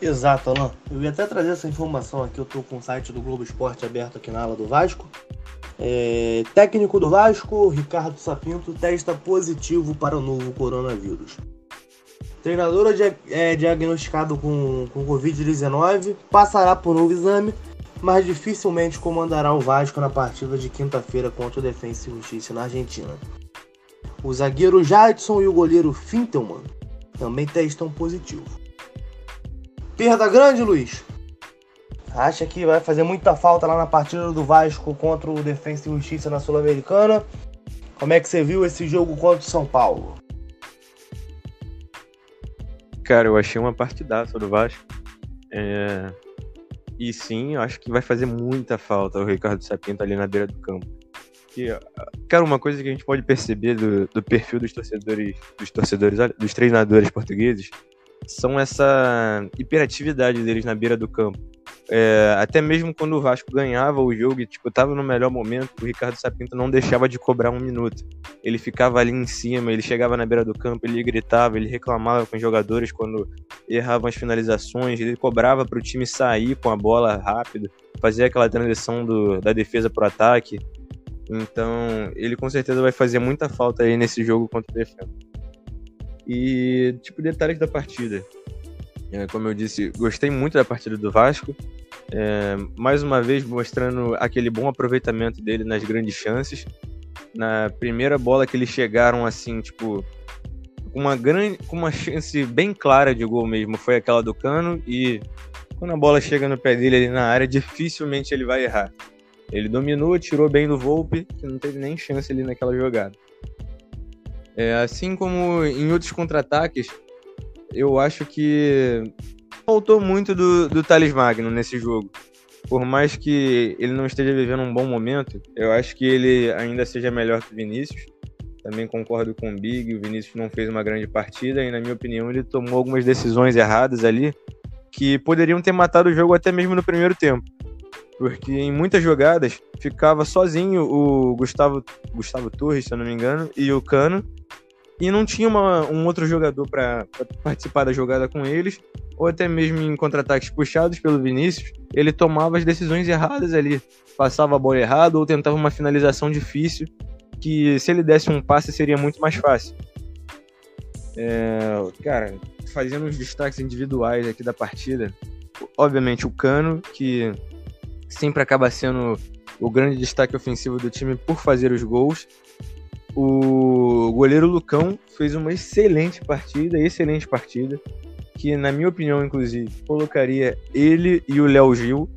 Exato, Alan. Eu ia até trazer essa informação aqui. Eu tô com o site do Globo Esporte aberto aqui na ala do Vasco. É, técnico do Vasco, Ricardo Sapinto, testa positivo para o novo coronavírus. Treinador é diagnosticado com, com Covid-19, passará por novo exame mas dificilmente comandará o Vasco na partida de quinta-feira contra o Defensa e Justiça na Argentina. O zagueiro Jadson e o goleiro Fintelman também testam positivo. Perda grande, Luiz? Acha que vai fazer muita falta lá na partida do Vasco contra o Defensa e Justiça na Sul-Americana? Como é que você viu esse jogo contra o São Paulo? Cara, eu achei uma partidaça do Vasco. É, e sim, eu acho que vai fazer muita falta o Ricardo Sapinto ali na beira do campo. Que, cara, uma coisa que a gente pode perceber do, do perfil dos torcedores, dos torcedores, dos treinadores portugueses, são essa hiperatividade deles na beira do campo. É, até mesmo quando o Vasco ganhava o jogo e tipo, tava no melhor momento, o Ricardo Sapinto não deixava de cobrar um minuto. Ele ficava ali em cima, ele chegava na beira do campo, ele gritava, ele reclamava com os jogadores quando erravam as finalizações, ele cobrava para o time sair com a bola rápido, fazer aquela transição do, da defesa para o ataque. Então, ele com certeza vai fazer muita falta aí nesse jogo contra o Defesa. E, tipo, detalhes da partida. É, como eu disse, gostei muito da partida do Vasco. É, mais uma vez mostrando aquele bom aproveitamento dele nas grandes chances. Na primeira bola que eles chegaram assim, tipo, com uma grande, com uma chance bem clara de gol mesmo, foi aquela do Cano e quando a bola chega no pé dele ali na área, dificilmente ele vai errar. Ele dominou, tirou bem do Volpe, que não teve nem chance ali naquela jogada. É, assim como em outros contra-ataques, eu acho que faltou muito do, do Thales Magno nesse jogo. Por mais que ele não esteja vivendo um bom momento, eu acho que ele ainda seja melhor que o Vinícius. Também concordo com o Big, o Vinícius não fez uma grande partida e, na minha opinião, ele tomou algumas decisões erradas ali que poderiam ter matado o jogo até mesmo no primeiro tempo. Porque em muitas jogadas ficava sozinho o Gustavo, Gustavo Torres, se eu não me engano, e o Cano, e não tinha uma, um outro jogador para participar da jogada com eles, ou até mesmo em contra-ataques puxados pelo Vinícius, ele tomava as decisões erradas ali, passava a bola errada ou tentava uma finalização difícil, que se ele desse um passe seria muito mais fácil. É, cara, fazendo os destaques individuais aqui da partida, obviamente o Cano, que sempre acaba sendo o grande destaque ofensivo do time por fazer os gols, o goleiro Lucão fez uma excelente partida, excelente partida, que na minha opinião, inclusive, colocaria ele e o Léo Gil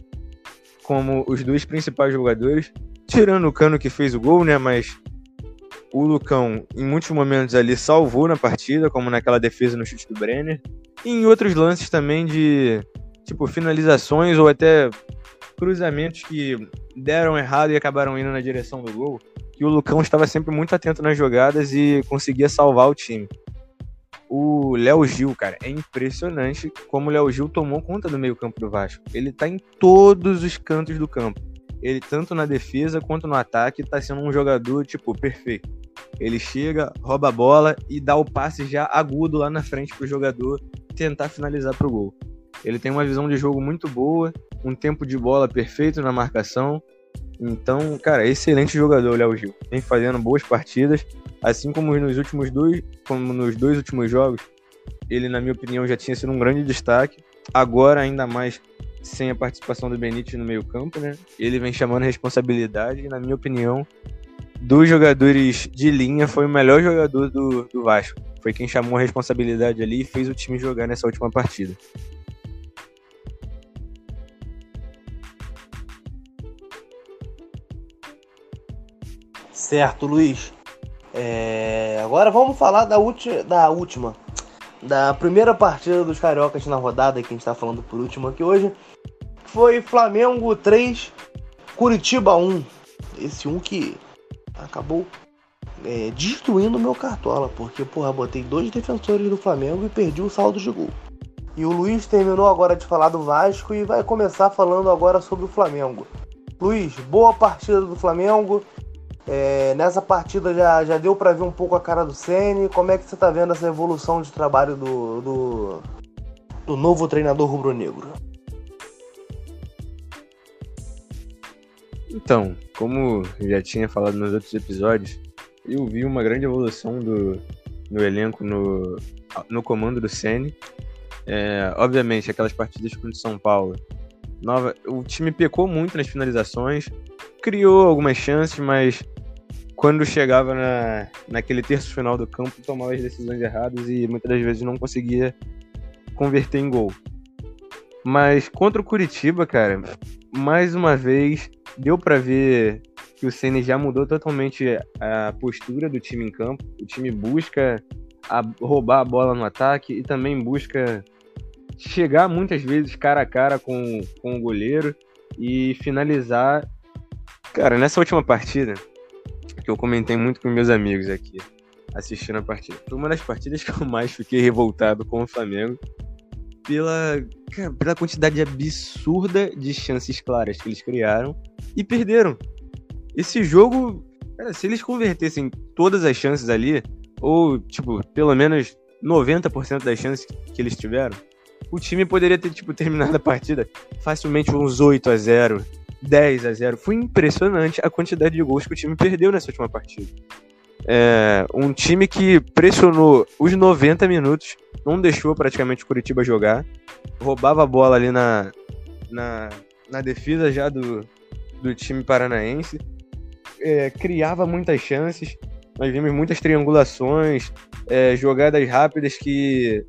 como os dois principais jogadores, tirando o Cano que fez o gol, né, mas o Lucão em muitos momentos ali salvou na partida, como naquela defesa no chute do Brenner, e em outros lances também de, tipo, finalizações ou até cruzamentos que deram errado e acabaram indo na direção do gol, que o Lucão estava sempre muito atento nas jogadas e conseguia salvar o time. O Léo Gil, cara, é impressionante como o Léo Gil tomou conta do meio-campo do Vasco. Ele tá em todos os cantos do campo. Ele, tanto na defesa quanto no ataque, tá sendo um jogador, tipo, perfeito. Ele chega, rouba a bola e dá o passe já agudo lá na frente pro jogador tentar finalizar pro gol. Ele tem uma visão de jogo muito boa, um tempo de bola perfeito na marcação. Então, cara, excelente jogador, Léo Gil. Vem fazendo boas partidas, assim como nos últimos dois, como nos dois últimos jogos, ele, na minha opinião, já tinha sido um grande destaque. Agora, ainda mais sem a participação do Benítez no meio-campo, né? Ele vem chamando responsabilidade e, na minha opinião, dos jogadores de linha, foi o melhor jogador do, do Vasco. Foi quem chamou a responsabilidade ali e fez o time jogar nessa última partida. Certo, Luiz. É... Agora vamos falar da, da última. Da primeira partida dos Cariocas na rodada, que a gente está falando por último aqui hoje. Foi Flamengo 3, Curitiba 1. Esse 1 que acabou é, destruindo meu cartola, porque, porra, botei dois defensores do Flamengo e perdi o saldo de gol. E o Luiz terminou agora de falar do Vasco e vai começar falando agora sobre o Flamengo. Luiz, boa partida do Flamengo. É, nessa partida já, já deu para ver um pouco a cara do Ceni. Como é que você tá vendo essa evolução de trabalho do, do, do novo treinador rubro-negro? Então, como já tinha falado nos outros episódios, eu vi uma grande evolução do, do elenco no, no comando do Ceni. É, obviamente, aquelas partidas contra o São Paulo. Nova, o time pecou muito nas finalizações, criou algumas chances, mas quando chegava na, naquele terço final do campo, tomava as decisões erradas e muitas das vezes não conseguia converter em gol. Mas contra o Curitiba, cara, mais uma vez deu para ver que o Ceni já mudou totalmente a postura do time em campo. O time busca a, roubar a bola no ataque e também busca chegar muitas vezes cara a cara com, com o goleiro e finalizar. Cara, nessa última partida, que eu comentei muito com meus amigos aqui, assistindo a partida, foi uma das partidas que eu mais fiquei revoltado com o Flamengo pela, cara, pela quantidade absurda de chances claras que eles criaram e perderam. Esse jogo, cara, se eles convertessem todas as chances ali, ou, tipo, pelo menos 90% das chances que eles tiveram, o time poderia ter, tipo, terminado a partida facilmente uns 8 a 0 10 a 0 Foi impressionante a quantidade de gols que o time perdeu nessa última partida. É, um time que pressionou os 90 minutos, não deixou praticamente o Curitiba jogar, roubava a bola ali na, na, na defesa já do, do time paranaense, é, criava muitas chances, nós vimos muitas triangulações, é, jogadas rápidas que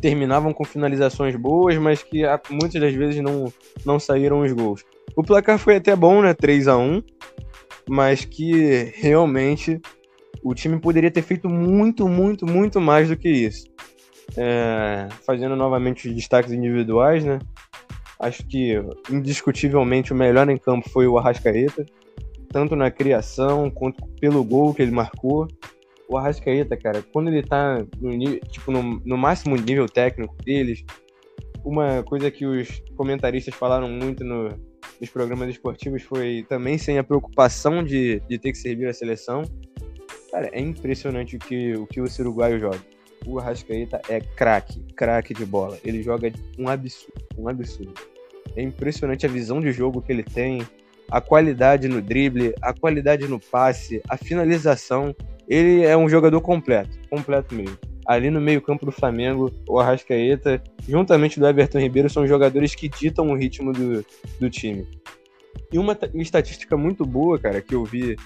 terminavam com finalizações boas, mas que muitas das vezes não, não saíram os gols. O placar foi até bom, né? 3 a 1 mas que realmente o time poderia ter feito muito, muito, muito mais do que isso. É, fazendo novamente os destaques individuais, né? Acho que indiscutivelmente o melhor em campo foi o Arrascaeta, tanto na criação quanto pelo gol que ele marcou. O Arrascaeta, cara, quando ele tá no, tipo, no, no máximo nível técnico deles, uma coisa que os comentaristas falaram muito no, nos programas esportivos foi também sem a preocupação de, de ter que servir a seleção. Cara, é impressionante o que o, que o uruguaio joga. O Arrascaeta é craque, craque de bola. Ele joga um absurdo, um absurdo. É impressionante a visão de jogo que ele tem, a qualidade no drible, a qualidade no passe, a finalização. Ele é um jogador completo, completo mesmo. Ali no meio-campo do Flamengo, o Arrascaeta, juntamente do Everton Ribeiro, são jogadores que ditam o ritmo do, do time. E uma estatística muito boa, cara, que eu vi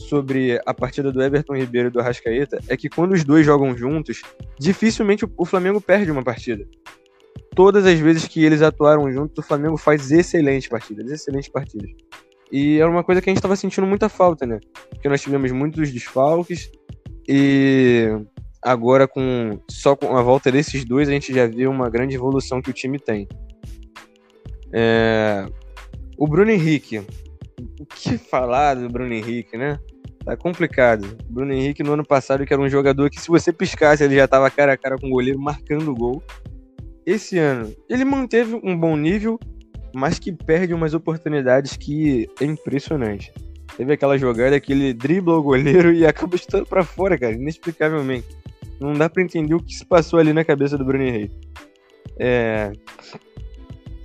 sobre a partida do Everton Ribeiro e do Arrascaeta é que quando os dois jogam juntos, dificilmente o Flamengo perde uma partida. Todas as vezes que eles atuaram juntos, o Flamengo faz excelentes partidas, excelentes partidas. E era uma coisa que a gente estava sentindo muita falta, né? Porque nós tivemos muitos desfalques e agora com só com a volta desses dois a gente já vê uma grande evolução que o time tem. É... O Bruno Henrique. O que falar do Bruno Henrique, né? Tá complicado. O Bruno Henrique no ano passado, que era um jogador que se você piscasse, ele já tava cara a cara com o goleiro marcando o gol. Esse ano, ele manteve um bom nível, mas que perde umas oportunidades que é impressionante. Teve aquela jogada que ele dribla o goleiro e acaba estando para fora, cara, inexplicavelmente. Não dá para entender o que se passou ali na cabeça do Bruno Henrique. É...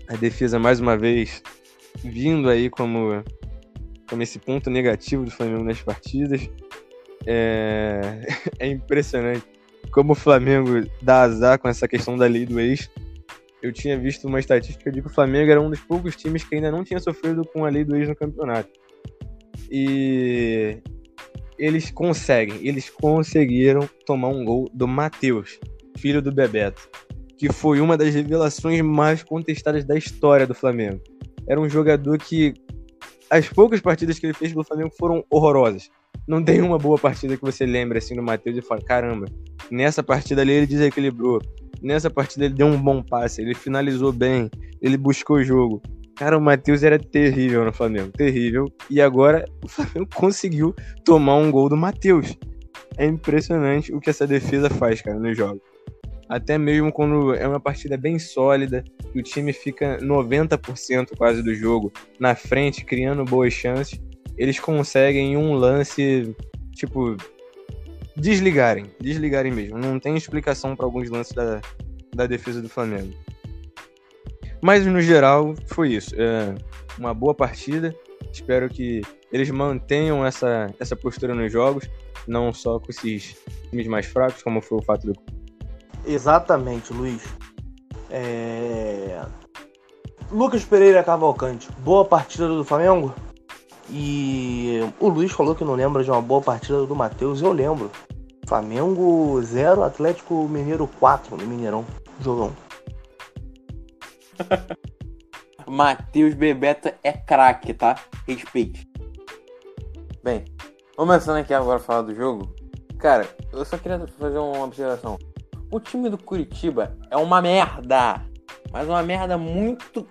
A defesa, mais uma vez, vindo aí como, como esse ponto negativo do Flamengo nas partidas. É, é impressionante como o Flamengo dá azar com essa questão da lei do ex. Eu tinha visto uma estatística de que o Flamengo era um dos poucos times que ainda não tinha sofrido com a lei do ex no campeonato. E eles conseguem, eles conseguiram tomar um gol do Matheus, filho do Bebeto, que foi uma das revelações mais contestadas da história do Flamengo. Era um jogador que as poucas partidas que ele fez pelo Flamengo foram horrorosas. Não tem uma boa partida que você lembre assim do Matheus e fala: caramba, nessa partida ali ele desequilibrou. Nessa partida ele deu um bom passe, ele finalizou bem, ele buscou o jogo. Cara, o Matheus era terrível no Flamengo, terrível. E agora o Flamengo conseguiu tomar um gol do Matheus. É impressionante o que essa defesa faz, cara, no jogo. Até mesmo quando é uma partida bem sólida, o time fica 90% quase do jogo na frente, criando boas chances, eles conseguem em um lance, tipo, desligarem, desligarem mesmo. Não tem explicação para alguns lances da, da defesa do Flamengo. Mas no geral foi isso. É uma boa partida. Espero que eles mantenham essa, essa postura nos jogos, não só com esses times mais fracos, como foi o fato do. Exatamente, Luiz. É... Lucas Pereira Cavalcante, boa partida do Flamengo. E o Luiz falou que não lembra de uma boa partida do Matheus. Eu lembro. Flamengo 0, Atlético Mineiro 4 no Mineirão. Jogão. Matheus Bebeto é craque, tá? Respeite. Bem, começando aqui agora a falar do jogo. Cara, eu só queria fazer uma observação. O time do Curitiba é uma merda. Mas uma merda muito,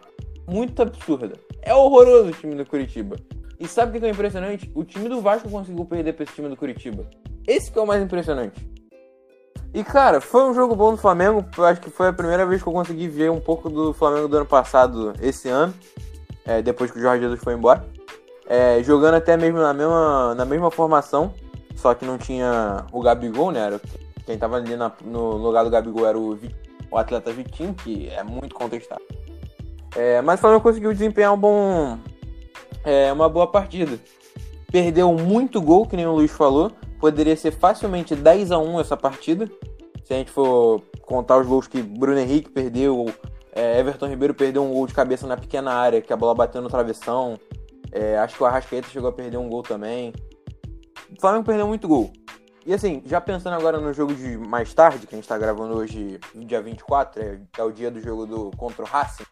muito absurda. É horroroso o time do Curitiba. E sabe o que é impressionante? O time do Vasco conseguiu perder pra esse time do Curitiba. Esse que é o mais impressionante. E, cara, foi um jogo bom do Flamengo. Eu acho que foi a primeira vez que eu consegui ver um pouco do Flamengo do ano passado, esse ano. É, depois que o Jorge Jesus foi embora. É, jogando até mesmo na mesma, na mesma formação. Só que não tinha o Gabigol, né? Era, quem tava ali na, no lugar do Gabigol era o, o atleta Vitinho, que é muito contestado. É, mas o Flamengo conseguiu desempenhar um bom, é, uma boa partida. Perdeu muito gol, que nem o Luiz falou poderia ser facilmente 10 a 1 essa partida. Se a gente for contar os gols que Bruno Henrique perdeu, é, Everton Ribeiro perdeu um gol de cabeça na pequena área, que a bola bateu no travessão. É, acho que o Arrascaeta chegou a perder um gol também. O Flamengo perdeu muito gol. E assim, já pensando agora no jogo de mais tarde, que a gente tá gravando hoje, dia 24, é, é o dia do jogo do contra o Racing.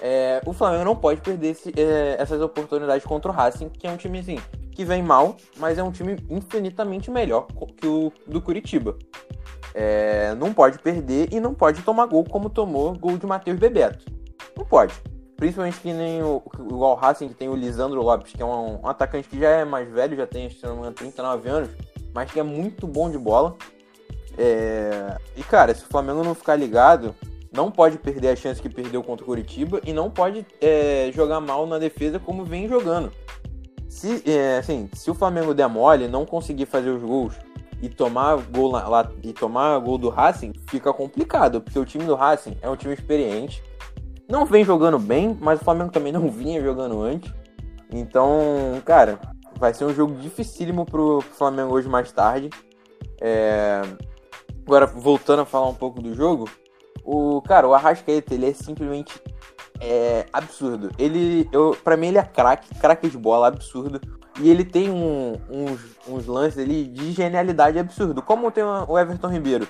É, o Flamengo não pode perder esse, é, essas oportunidades contra o Racing, que é um time assim, que vem mal, mas é um time infinitamente melhor que o do Curitiba. É, não pode perder e não pode tomar gol como tomou gol de Matheus Bebeto. Não pode. Principalmente que nem o, igual o Racing, que tem o Lisandro Lopes, que é um, um atacante que já é mais velho, já tem, se não me engano, 39 anos, mas que é muito bom de bola. É... E, cara, se o Flamengo não ficar ligado, não pode perder a chance que perdeu contra o Curitiba e não pode é, jogar mal na defesa como vem jogando. Se, é, assim, se o Flamengo der mole, não conseguir fazer os gols e tomar gol lá, lá, e tomar gol do Racing, fica complicado, porque o time do Racing é um time experiente. Não vem jogando bem, mas o Flamengo também não vinha jogando antes. Então, cara, vai ser um jogo dificílimo pro Flamengo hoje mais tarde. É... Agora, voltando a falar um pouco do jogo, o cara, o Arrascaeta, ele é simplesmente é absurdo. Ele, eu, para mim, ele é craque, craque de bola, absurdo. E ele tem um, uns, uns lances ali de genialidade absurdo, como tem o Everton Ribeiro.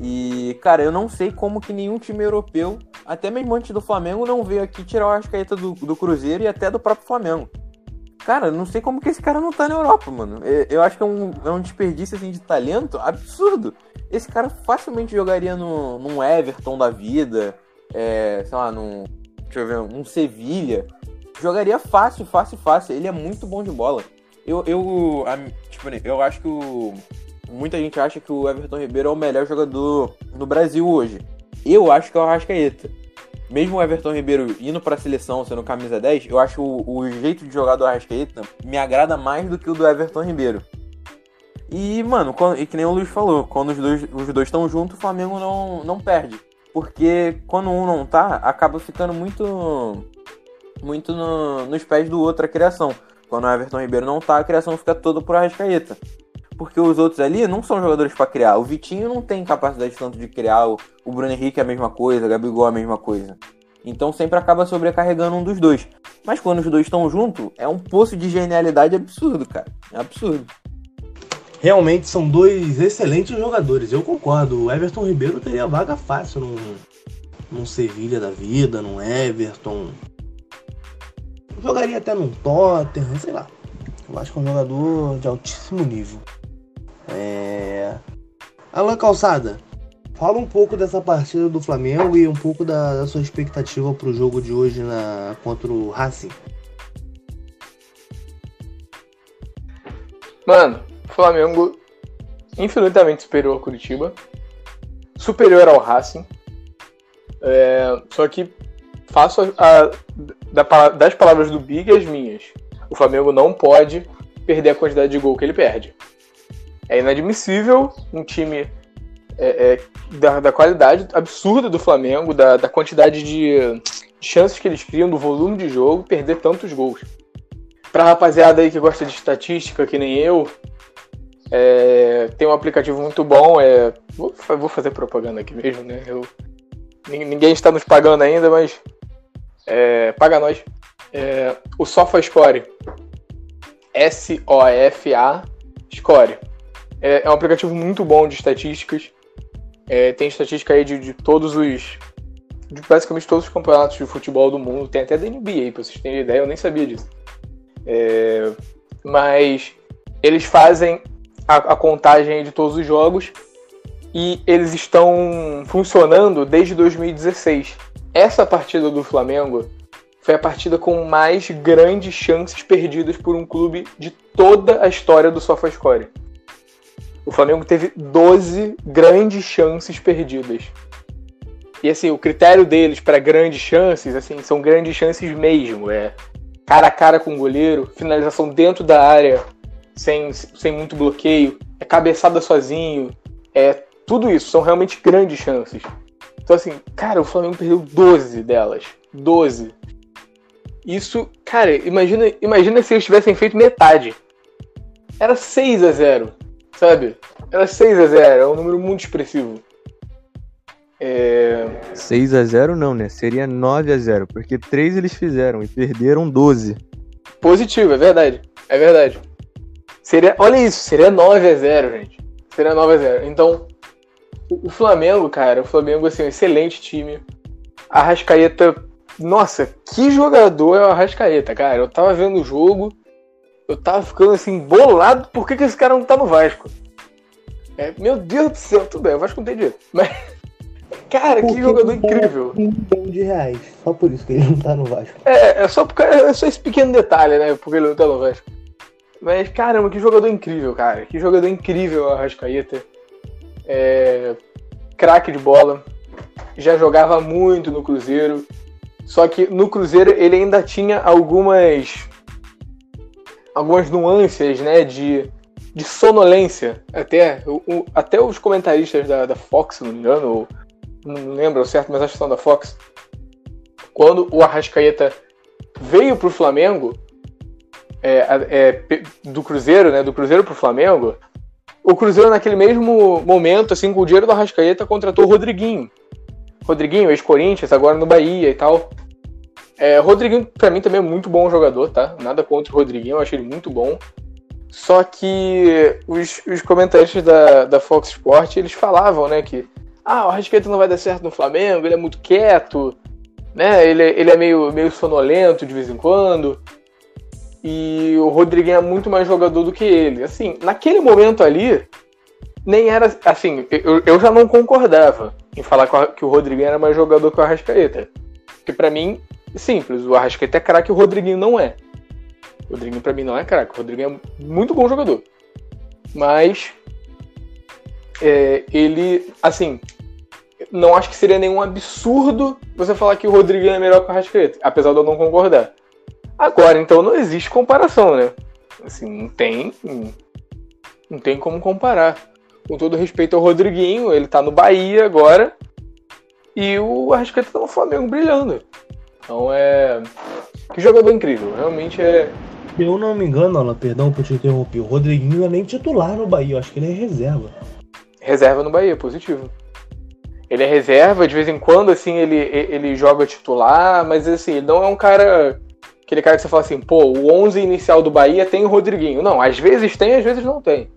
E, cara, eu não sei como que nenhum time europeu, até mesmo antes do Flamengo, não veio aqui tirar o Arrascaeta do, do Cruzeiro e até do próprio Flamengo. Cara, não sei como que esse cara não tá na Europa, mano. Eu acho que é um, é um desperdício assim, de talento absurdo. Esse cara facilmente jogaria no, num Everton da vida, é, sei lá, num, deixa eu ver, um Sevilha, jogaria fácil, fácil, fácil. Ele é muito bom de bola. Eu, eu, a, tipo, eu acho que o, muita gente acha que o Everton Ribeiro é o melhor jogador no Brasil hoje. Eu acho que é o Arrascaeta. Mesmo o Everton Ribeiro indo para a seleção, sendo camisa 10, eu acho o, o jeito de jogar do Arrascaeta me agrada mais do que o do Everton Ribeiro. E, mano, quando, e que nem o Luiz falou, quando os dois os dois estão juntos, o Flamengo não, não perde. Porque quando um não tá, acaba ficando muito muito no, nos pés do outro a criação. Quando o Everton Ribeiro não tá, a criação fica toda por Arrascaeta. Porque os outros ali não são jogadores para criar. O Vitinho não tem capacidade tanto de criar. O, o Bruno Henrique é a mesma coisa, o Gabigol é a mesma coisa. Então sempre acaba sobrecarregando um dos dois. Mas quando os dois estão juntos, é um poço de genialidade absurdo, cara. É absurdo. Realmente são dois excelentes jogadores, eu concordo. O Everton Ribeiro teria vaga fácil num, num Sevilha da vida, num Everton. Jogaria até num Tottenham, sei lá. Eu acho que é um jogador de altíssimo nível. É... Alan Calçada, fala um pouco dessa partida do Flamengo e um pouco da, da sua expectativa para o jogo de hoje na, contra o Racing. Mano, Flamengo infinitamente superior ao Curitiba, superior ao Racing. É, só que faço a, a, das palavras do Big as minhas. O Flamengo não pode perder a quantidade de gol que ele perde. É inadmissível um time é, é, da, da, qualidade absurda do Flamengo, da, da quantidade de chances que eles criam, do volume de jogo, perder tantos gols. Pra rapaziada aí que gosta de estatística, que nem eu, é, tem um aplicativo muito bom. É, vou, vou, fazer propaganda aqui mesmo, né? Eu, ninguém está nos pagando ainda, mas é, paga nós. É, o SofaScore. S-O-F-A Score. É, é, um aplicativo muito bom de estatísticas. É, tem estatística aí de, de todos os. De basicamente todos os campeonatos de futebol do mundo. Tem até da NBA, pra vocês terem ideia, eu nem sabia disso. É, mas eles fazem a, a contagem de todos os jogos e eles estão funcionando desde 2016. Essa partida do Flamengo foi a partida com mais grandes chances perdidas por um clube de toda a história do SofaScore. O Flamengo teve 12 grandes chances perdidas. E assim, o critério deles para grandes chances, assim, são grandes chances mesmo. É cara a cara com o goleiro, finalização dentro da área, sem, sem muito bloqueio, é cabeçada sozinho, é tudo isso. São realmente grandes chances. Então, assim, cara, o Flamengo perdeu 12 delas. 12. Isso, cara, imagina, imagina se eles tivessem feito metade. Era 6 a 0 sabe? Era 6 a 0 é um número muito expressivo. É... 6 a 0 não, né? Seria 9 a 0 porque 3 eles fizeram e perderam 12. Positivo, é verdade. É verdade. Seria, olha isso, seria 9 a 0 gente. Seria 9 a 0 Então, o, o Flamengo, cara, o Flamengo, assim, é um excelente time. A Rascaeta, nossa, que jogador é o Arrascaeta, cara. Eu tava vendo o jogo, eu tava ficando assim, bolado, por que, que esse cara não tá no Vasco? É, meu Deus do céu, tudo bem, o Vasco não tem dinheiro. Mas, cara, que jogador incrível. Um milhão de reais, só por isso que ele não tá no Vasco. É, é só, porque, é só esse pequeno detalhe, né, porque ele não tá no Vasco. Mas, caramba, que jogador incrível, cara. Que jogador incrível a Rascaeta. É, craque de bola. Já jogava muito no Cruzeiro. Só que no Cruzeiro ele ainda tinha algumas algumas nuances, né, de, de sonolência. Até, o, até os comentaristas da, da Fox, não me engano, ou, não lembro certo, mas acho que são da Fox, quando o Arrascaeta veio para o Flamengo, é, é, do Cruzeiro, né, do Cruzeiro para o Flamengo, o Cruzeiro naquele mesmo momento, assim, com o dinheiro do Arrascaeta, contratou o Rodriguinho. Rodriguinho, ex-Corinthians, agora no Bahia e tal. É, Rodriguinho, pra mim, também é muito bom jogador, tá? Nada contra o Rodriguinho, eu achei ele muito bom. Só que os, os comentaristas da, da Fox Sport, eles falavam, né, que ah, o Arrascaeta não vai dar certo no Flamengo, ele é muito quieto, né? Ele, ele é meio, meio sonolento de vez em quando. E o Rodriguinho é muito mais jogador do que ele. Assim, naquele momento ali, nem era. Assim, eu, eu já não concordava em falar que o Rodriguinho era mais jogador que o Arrascaeta. Porque para mim, simples. O Arrascaeta é craque o Rodriguinho não é. O Rodriguinho pra mim não é craque. O Rodriguinho é muito bom jogador. Mas é, ele, assim, não acho que seria nenhum absurdo você falar que o Rodriguinho é melhor que o Arrascaeta, apesar de eu não concordar. Agora, então, não existe comparação, né? Assim, não tem, não tem como comparar. Com todo respeito ao Rodriguinho, ele tá no Bahia agora e o Arrascaeta tá no Flamengo brilhando. Então é. Que jogador incrível, realmente é. Se eu não me engano, Alan, perdão por te interromper, o Rodriguinho não é nem titular no Bahia, eu acho que ele é reserva. Reserva no Bahia, positivo. Ele é reserva, de vez em quando, assim, ele, ele joga titular, mas assim, ele não é um cara. Aquele cara que você fala assim, pô, o 11 inicial do Bahia tem o Rodriguinho. Não, às vezes tem, às vezes não tem.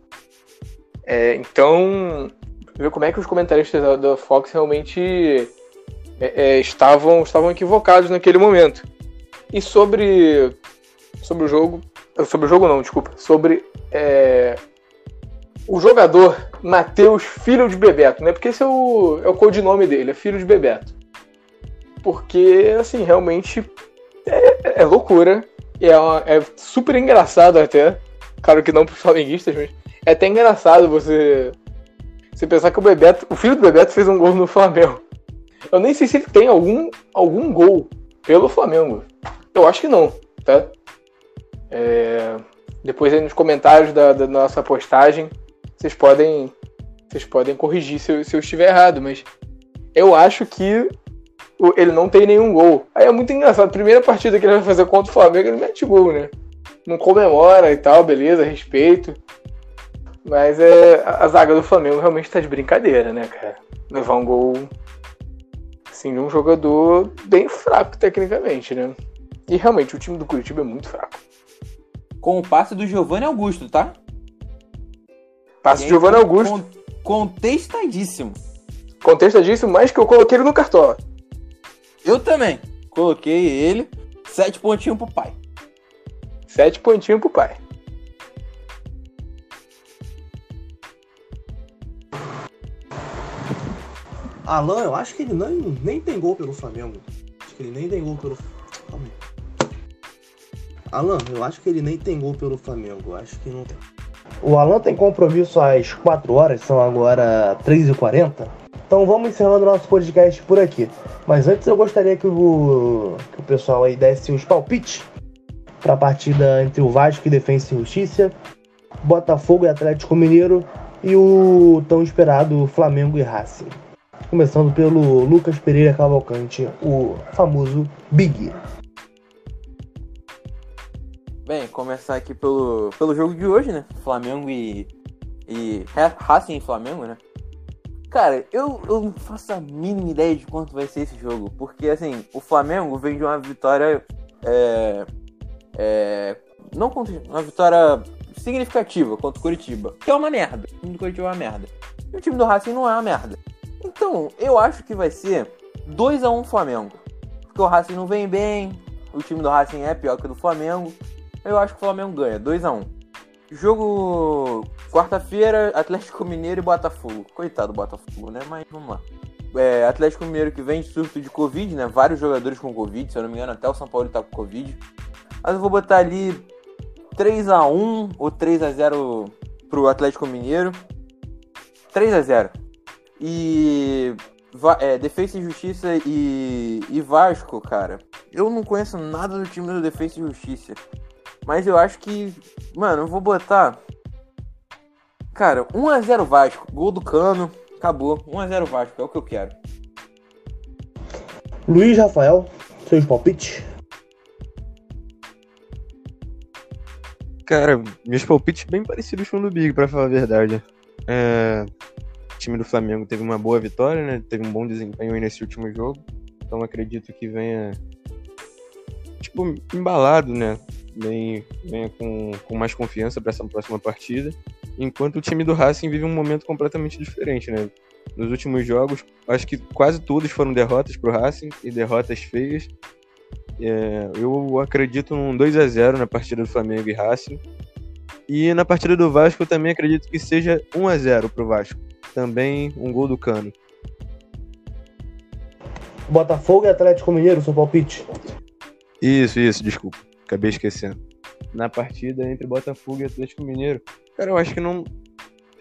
É, então, ver como é que os comentaristas da, Fox realmente é, é, estavam, estavam equivocados naquele momento. E sobre, sobre o jogo. Sobre o jogo não, desculpa. Sobre é, o jogador Matheus Filho de Bebeto, né? Porque esse é o, é o codinome dele, é Filho de Bebeto. Porque, assim, realmente é, é loucura. É, uma, é super engraçado até. Claro que não para os flamenguistas, mas é até engraçado você, você pensar que o Bebeto, o filho do Bebeto fez um gol no Flamengo. Eu nem sei se ele tem algum, algum gol pelo Flamengo. Eu acho que não, tá? É... Depois aí nos comentários da, da nossa postagem vocês podem, vocês podem corrigir se eu, se eu estiver errado, mas eu acho que ele não tem nenhum gol. Aí é muito engraçado. Primeira partida que ele vai fazer contra o Flamengo, ele mete gol, né? Não comemora e tal, beleza, respeito. Mas é, a zaga do Flamengo realmente tá de brincadeira, né, cara? Levar um gol assim, de um jogador bem fraco tecnicamente, né? E realmente o time do Curitiba é muito fraco. Com o passe do Giovanni Augusto, tá? Passe de Giovanni Augusto. Contestadíssimo. Contestadíssimo, mas que eu coloquei ele no cartola. Eu também. Coloquei ele. Sete pontinhos pro pai. Sete pontinhos pro pai. Alan, eu acho que ele nem, nem tem gol pelo Flamengo. Acho que ele nem tem gol pelo. Calma aí. Alan, eu acho que ele nem tem gol pelo Flamengo. Acho que não tem. O Alan tem compromisso às 4 horas, são agora 3h40. Então vamos encerrando nosso podcast por aqui. Mas antes eu gostaria que o, que o pessoal aí desse os palpites para a partida entre o Vasco e Defensa e Justiça, Botafogo e Atlético Mineiro e o tão esperado Flamengo e Racing. Começando pelo Lucas Pereira Cavalcante, o famoso Big. Bem, começar aqui pelo, pelo jogo de hoje, né? Flamengo e, e Racing e Flamengo, né? Cara, eu, eu não faço a mínima ideia de quanto vai ser esse jogo. Porque, assim, o Flamengo vem de uma vitória. É, é, não uma vitória significativa contra o Curitiba. Que é uma merda. O time do Curitiba é uma merda. E o time do Racing não é uma merda. Então, eu acho que vai ser 2 a 1 Flamengo. Porque o Racing não vem bem. O time do Racing é pior que o do Flamengo. Eu acho que o Flamengo ganha, 2 a 1 Jogo quarta-feira, Atlético Mineiro e Botafogo. Coitado do Botafogo, né? Mas vamos lá. É, Atlético Mineiro que vem de surto de Covid, né? Vários jogadores com Covid, se eu não me engano, até o São Paulo tá com Covid. Mas eu vou botar ali 3 a 1 ou 3 a 0 pro Atlético Mineiro. 3 a 0 E é, Defesa e Justiça e, e Vasco, cara. Eu não conheço nada do time do Defesa e Justiça. Mas eu acho que. Mano, eu vou botar. Cara, 1x0 Vasco. Gol do cano. Acabou. 1x0 Vasco. É o que eu quero. Luiz Rafael, seus palpites? Cara, meus palpites bem parecidos com o do Big, pra falar a verdade. É... O time do Flamengo teve uma boa vitória, né? Teve um bom desempenho aí nesse último jogo. Então acredito que venha. Tipo, embalado, né? Vem, venha com, com mais confiança para essa próxima partida. Enquanto o time do Racing vive um momento completamente diferente, né? Nos últimos jogos, acho que quase todos foram derrotas para o Racing e derrotas feias. É, eu acredito num 2 a 0 na partida do Flamengo e Racing. E na partida do Vasco eu também acredito que seja 1 a 0 para o Vasco. Também um gol do Cano. Botafogo e Atlético Mineiro, seu palpite? Isso, isso, desculpa. Acabei esquecendo. Na partida entre Botafogo e Atlético Mineiro. Cara, eu acho que não.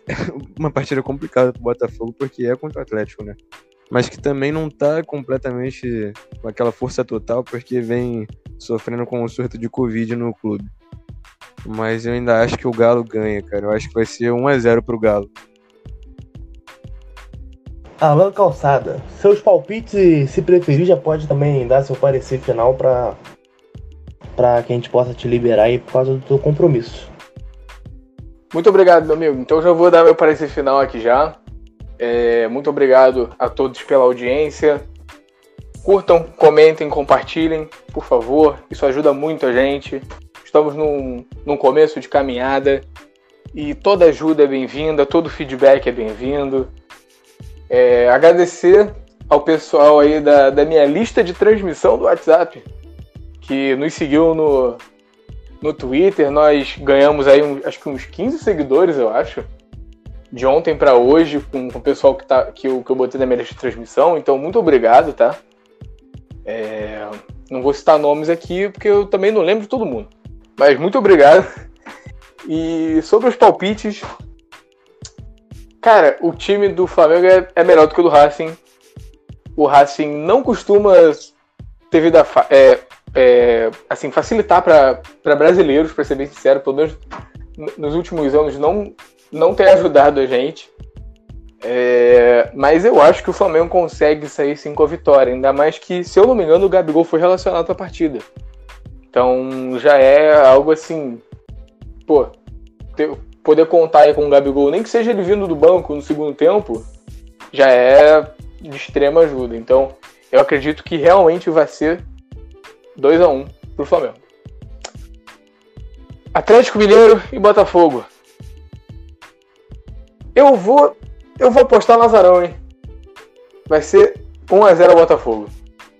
Uma partida complicada pro Botafogo, porque é contra o Atlético, né? Mas que também não tá completamente com aquela força total, porque vem sofrendo com um surto de Covid no clube. Mas eu ainda acho que o Galo ganha, cara. Eu acho que vai ser 1x0 pro Galo. Alan Calçada, seus palpites e se preferir já pode também dar seu parecer final para para que a gente possa te liberar aí por causa do teu compromisso. Muito obrigado, meu amigo. Então já vou dar meu parecer final aqui já. É, muito obrigado a todos pela audiência. Curtam, comentem, compartilhem, por favor. Isso ajuda muito a gente. Estamos num, num começo de caminhada e toda ajuda é bem-vinda, todo feedback é bem-vindo. É, agradecer ao pessoal aí da, da minha lista de transmissão do WhatsApp, que nos seguiu no, no Twitter. Nós ganhamos aí um, acho que uns 15 seguidores, eu acho, de ontem para hoje, com, com, o pessoal que, tá, que, eu, que eu botei na minha lista de transmissão. Então, muito obrigado, tá? É, não vou citar nomes aqui, porque eu também não lembro de todo mundo. Mas muito obrigado. E sobre os palpites, Cara, o time do Flamengo é, é melhor do que o do Racing. O Racing não costuma ter vida é, é, assim, facilitar para brasileiros, para ser bem sincero, pelo menos nos últimos anos não, não tem ajudado a gente. É, mas eu acho que o Flamengo consegue sair sim com a vitória. Ainda mais que, se eu não me engano, o Gabigol foi relacionado à partida. Então já é algo assim. Pô, poder contar com o Gabigol, nem que seja ele vindo do banco no segundo tempo, já é de extrema ajuda. Então, eu acredito que realmente vai ser 2 a 1 pro Flamengo. Atlético Mineiro e Botafogo. Eu vou eu vou apostar Lazarão, hein? Vai ser 1 a 0 Botafogo.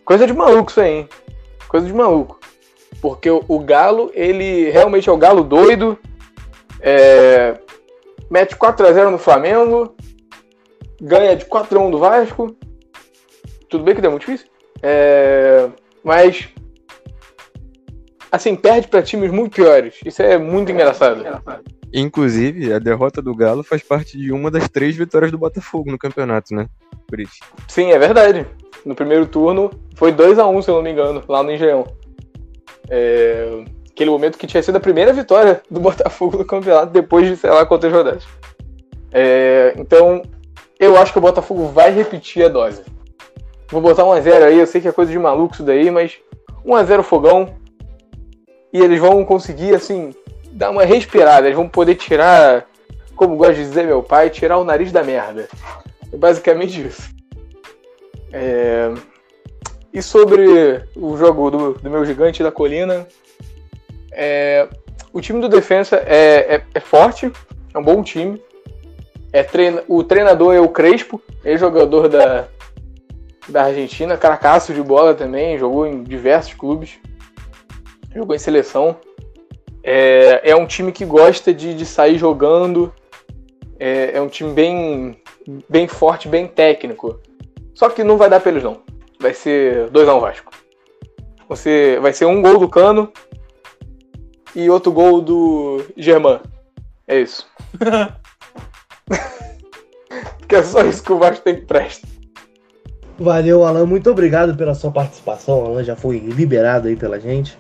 Coisa de maluco isso aí, hein? Coisa de maluco. Porque o, o Galo, ele realmente é o Galo doido, é, mete 4x0 no Flamengo, ganha de 4x1 do Vasco. Tudo bem que deu muito difícil. É, mas assim, perde para times muito piores. Isso é muito engraçado. Inclusive, a derrota do Galo faz parte de uma das três vitórias do Botafogo no campeonato, né? Por isso. Sim, é verdade. No primeiro turno foi 2 a 1 se eu não me engano, lá no Engenhão. É aquele momento que tinha sido a primeira vitória do Botafogo no campeonato depois de sei lá quantas rodadas. É, então, eu acho que o Botafogo vai repetir a dose. Vou botar 1x0 aí, eu sei que é coisa de maluco isso daí, mas 1x0 fogão. E eles vão conseguir, assim, dar uma respirada. Eles vão poder tirar, como gosta de dizer meu pai, tirar o nariz da merda. É basicamente isso. É... E sobre o jogo do, do meu gigante da colina, é, o time do Defensa é, é, é, forte, é um bom time. É treina, o treinador é o Crespo, ex-jogador da, da Argentina, caracaço de bola também, jogou em diversos clubes, jogou em seleção. É, é um time que gosta de, de sair jogando, é, é um time bem, bem forte, bem técnico. Só que não vai dar pelos não. Vai ser 2x1 um Vasco. Você, vai ser um gol do Cano e outro gol do Germán. É isso. que é só isso que o Vasco tem que prestar. Valeu, Alan. Muito obrigado pela sua participação. Alan já foi liberado aí pela gente.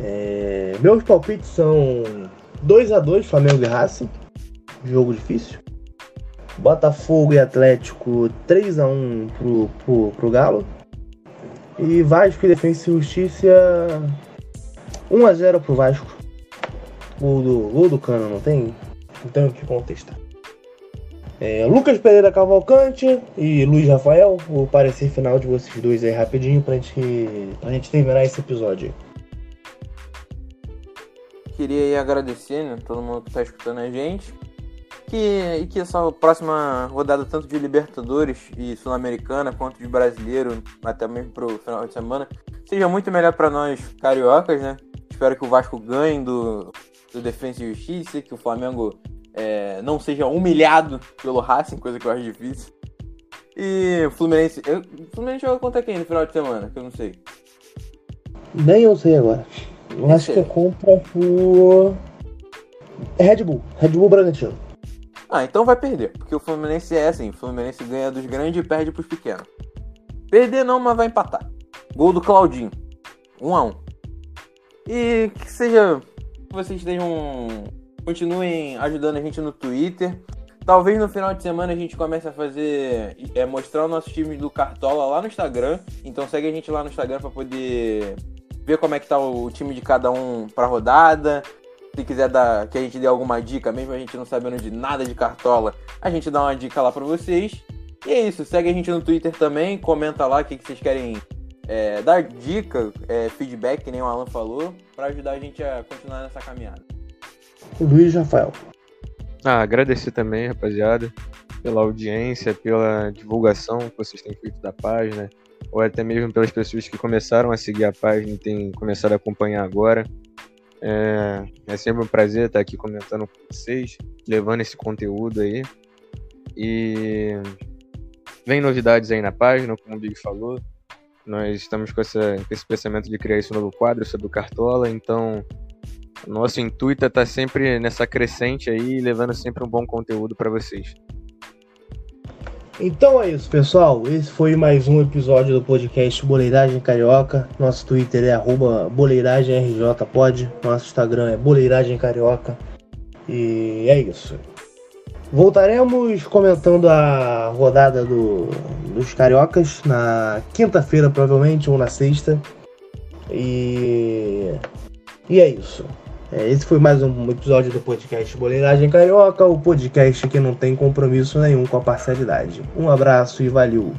É... Meus palpites são 2 a 2 Flamengo e Racing. Jogo difícil. Botafogo e Atlético 3 a 1 pro, pro, pro Galo. E Vasco e Defensa e Justiça 1 a 0 pro Vasco. Gol do, gol do Cano, não tem? Não tem o que contestar. É, Lucas Pereira Cavalcante e Luiz Rafael, o parecer final de vocês dois aí rapidinho pra gente, pra gente terminar esse episódio. Queria aí agradecer, né, todo mundo que tá escutando a gente. Que, e que essa próxima rodada, tanto de Libertadores e Sul-Americana, quanto de Brasileiro, até mesmo pro final de semana, seja muito melhor para nós cariocas, né? Espero que o Vasco ganhe do, do Defensa e Justiça, que o Flamengo é, não seja humilhado pelo Racing, coisa que eu acho difícil. E o Fluminense. Eu, o Fluminense joga contra quem no final de semana? Que eu não sei. Nem eu sei agora. Eu acho que a compra por. Red Bull. Red Bull Bragantino. Ah, então vai perder. Porque o Fluminense é assim: o Fluminense ganha dos grandes e perde pros pequenos. Perder não, mas vai empatar. Gol do Claudinho. 1 um a 1 um. E que seja. Vocês tenham. Continuem ajudando a gente no Twitter. Talvez no final de semana a gente comece a fazer. É, mostrar o nosso time do Cartola lá no Instagram. Então segue a gente lá no Instagram para poder ver como é que tá o time de cada um pra rodada. Se quiser dar, que a gente dê alguma dica, mesmo a gente não sabendo de nada de cartola, a gente dá uma dica lá pra vocês. E é isso, segue a gente no Twitter também, comenta lá o que, que vocês querem é, dar dica, é, feedback, que nem o Alan falou, para ajudar a gente a continuar nessa caminhada. Luiz Rafael. Ah, agradecer também, rapaziada, pela audiência, pela divulgação que vocês têm feito da página, ou até mesmo pelas pessoas que começaram a seguir a página e têm começado a acompanhar agora. É, é sempre um prazer estar aqui comentando com vocês, levando esse conteúdo aí. E vem novidades aí na página, como o Big falou. Nós estamos com, essa, com esse pensamento de criar esse novo quadro sobre o Cartola, então nosso intuito é estar sempre nessa crescente aí, levando sempre um bom conteúdo para vocês. Então é isso, pessoal. Esse foi mais um episódio do podcast Boleiragem Carioca. Nosso Twitter é boleiragemrjpod. Nosso Instagram é Boleiragem Carioca. E é isso. Voltaremos comentando a rodada do, dos cariocas na quinta-feira, provavelmente, ou na sexta. E, e é isso. É, esse foi mais um episódio do podcast Boleiragem Carioca, o podcast que não tem compromisso nenhum com a parcialidade. Um abraço e valeu!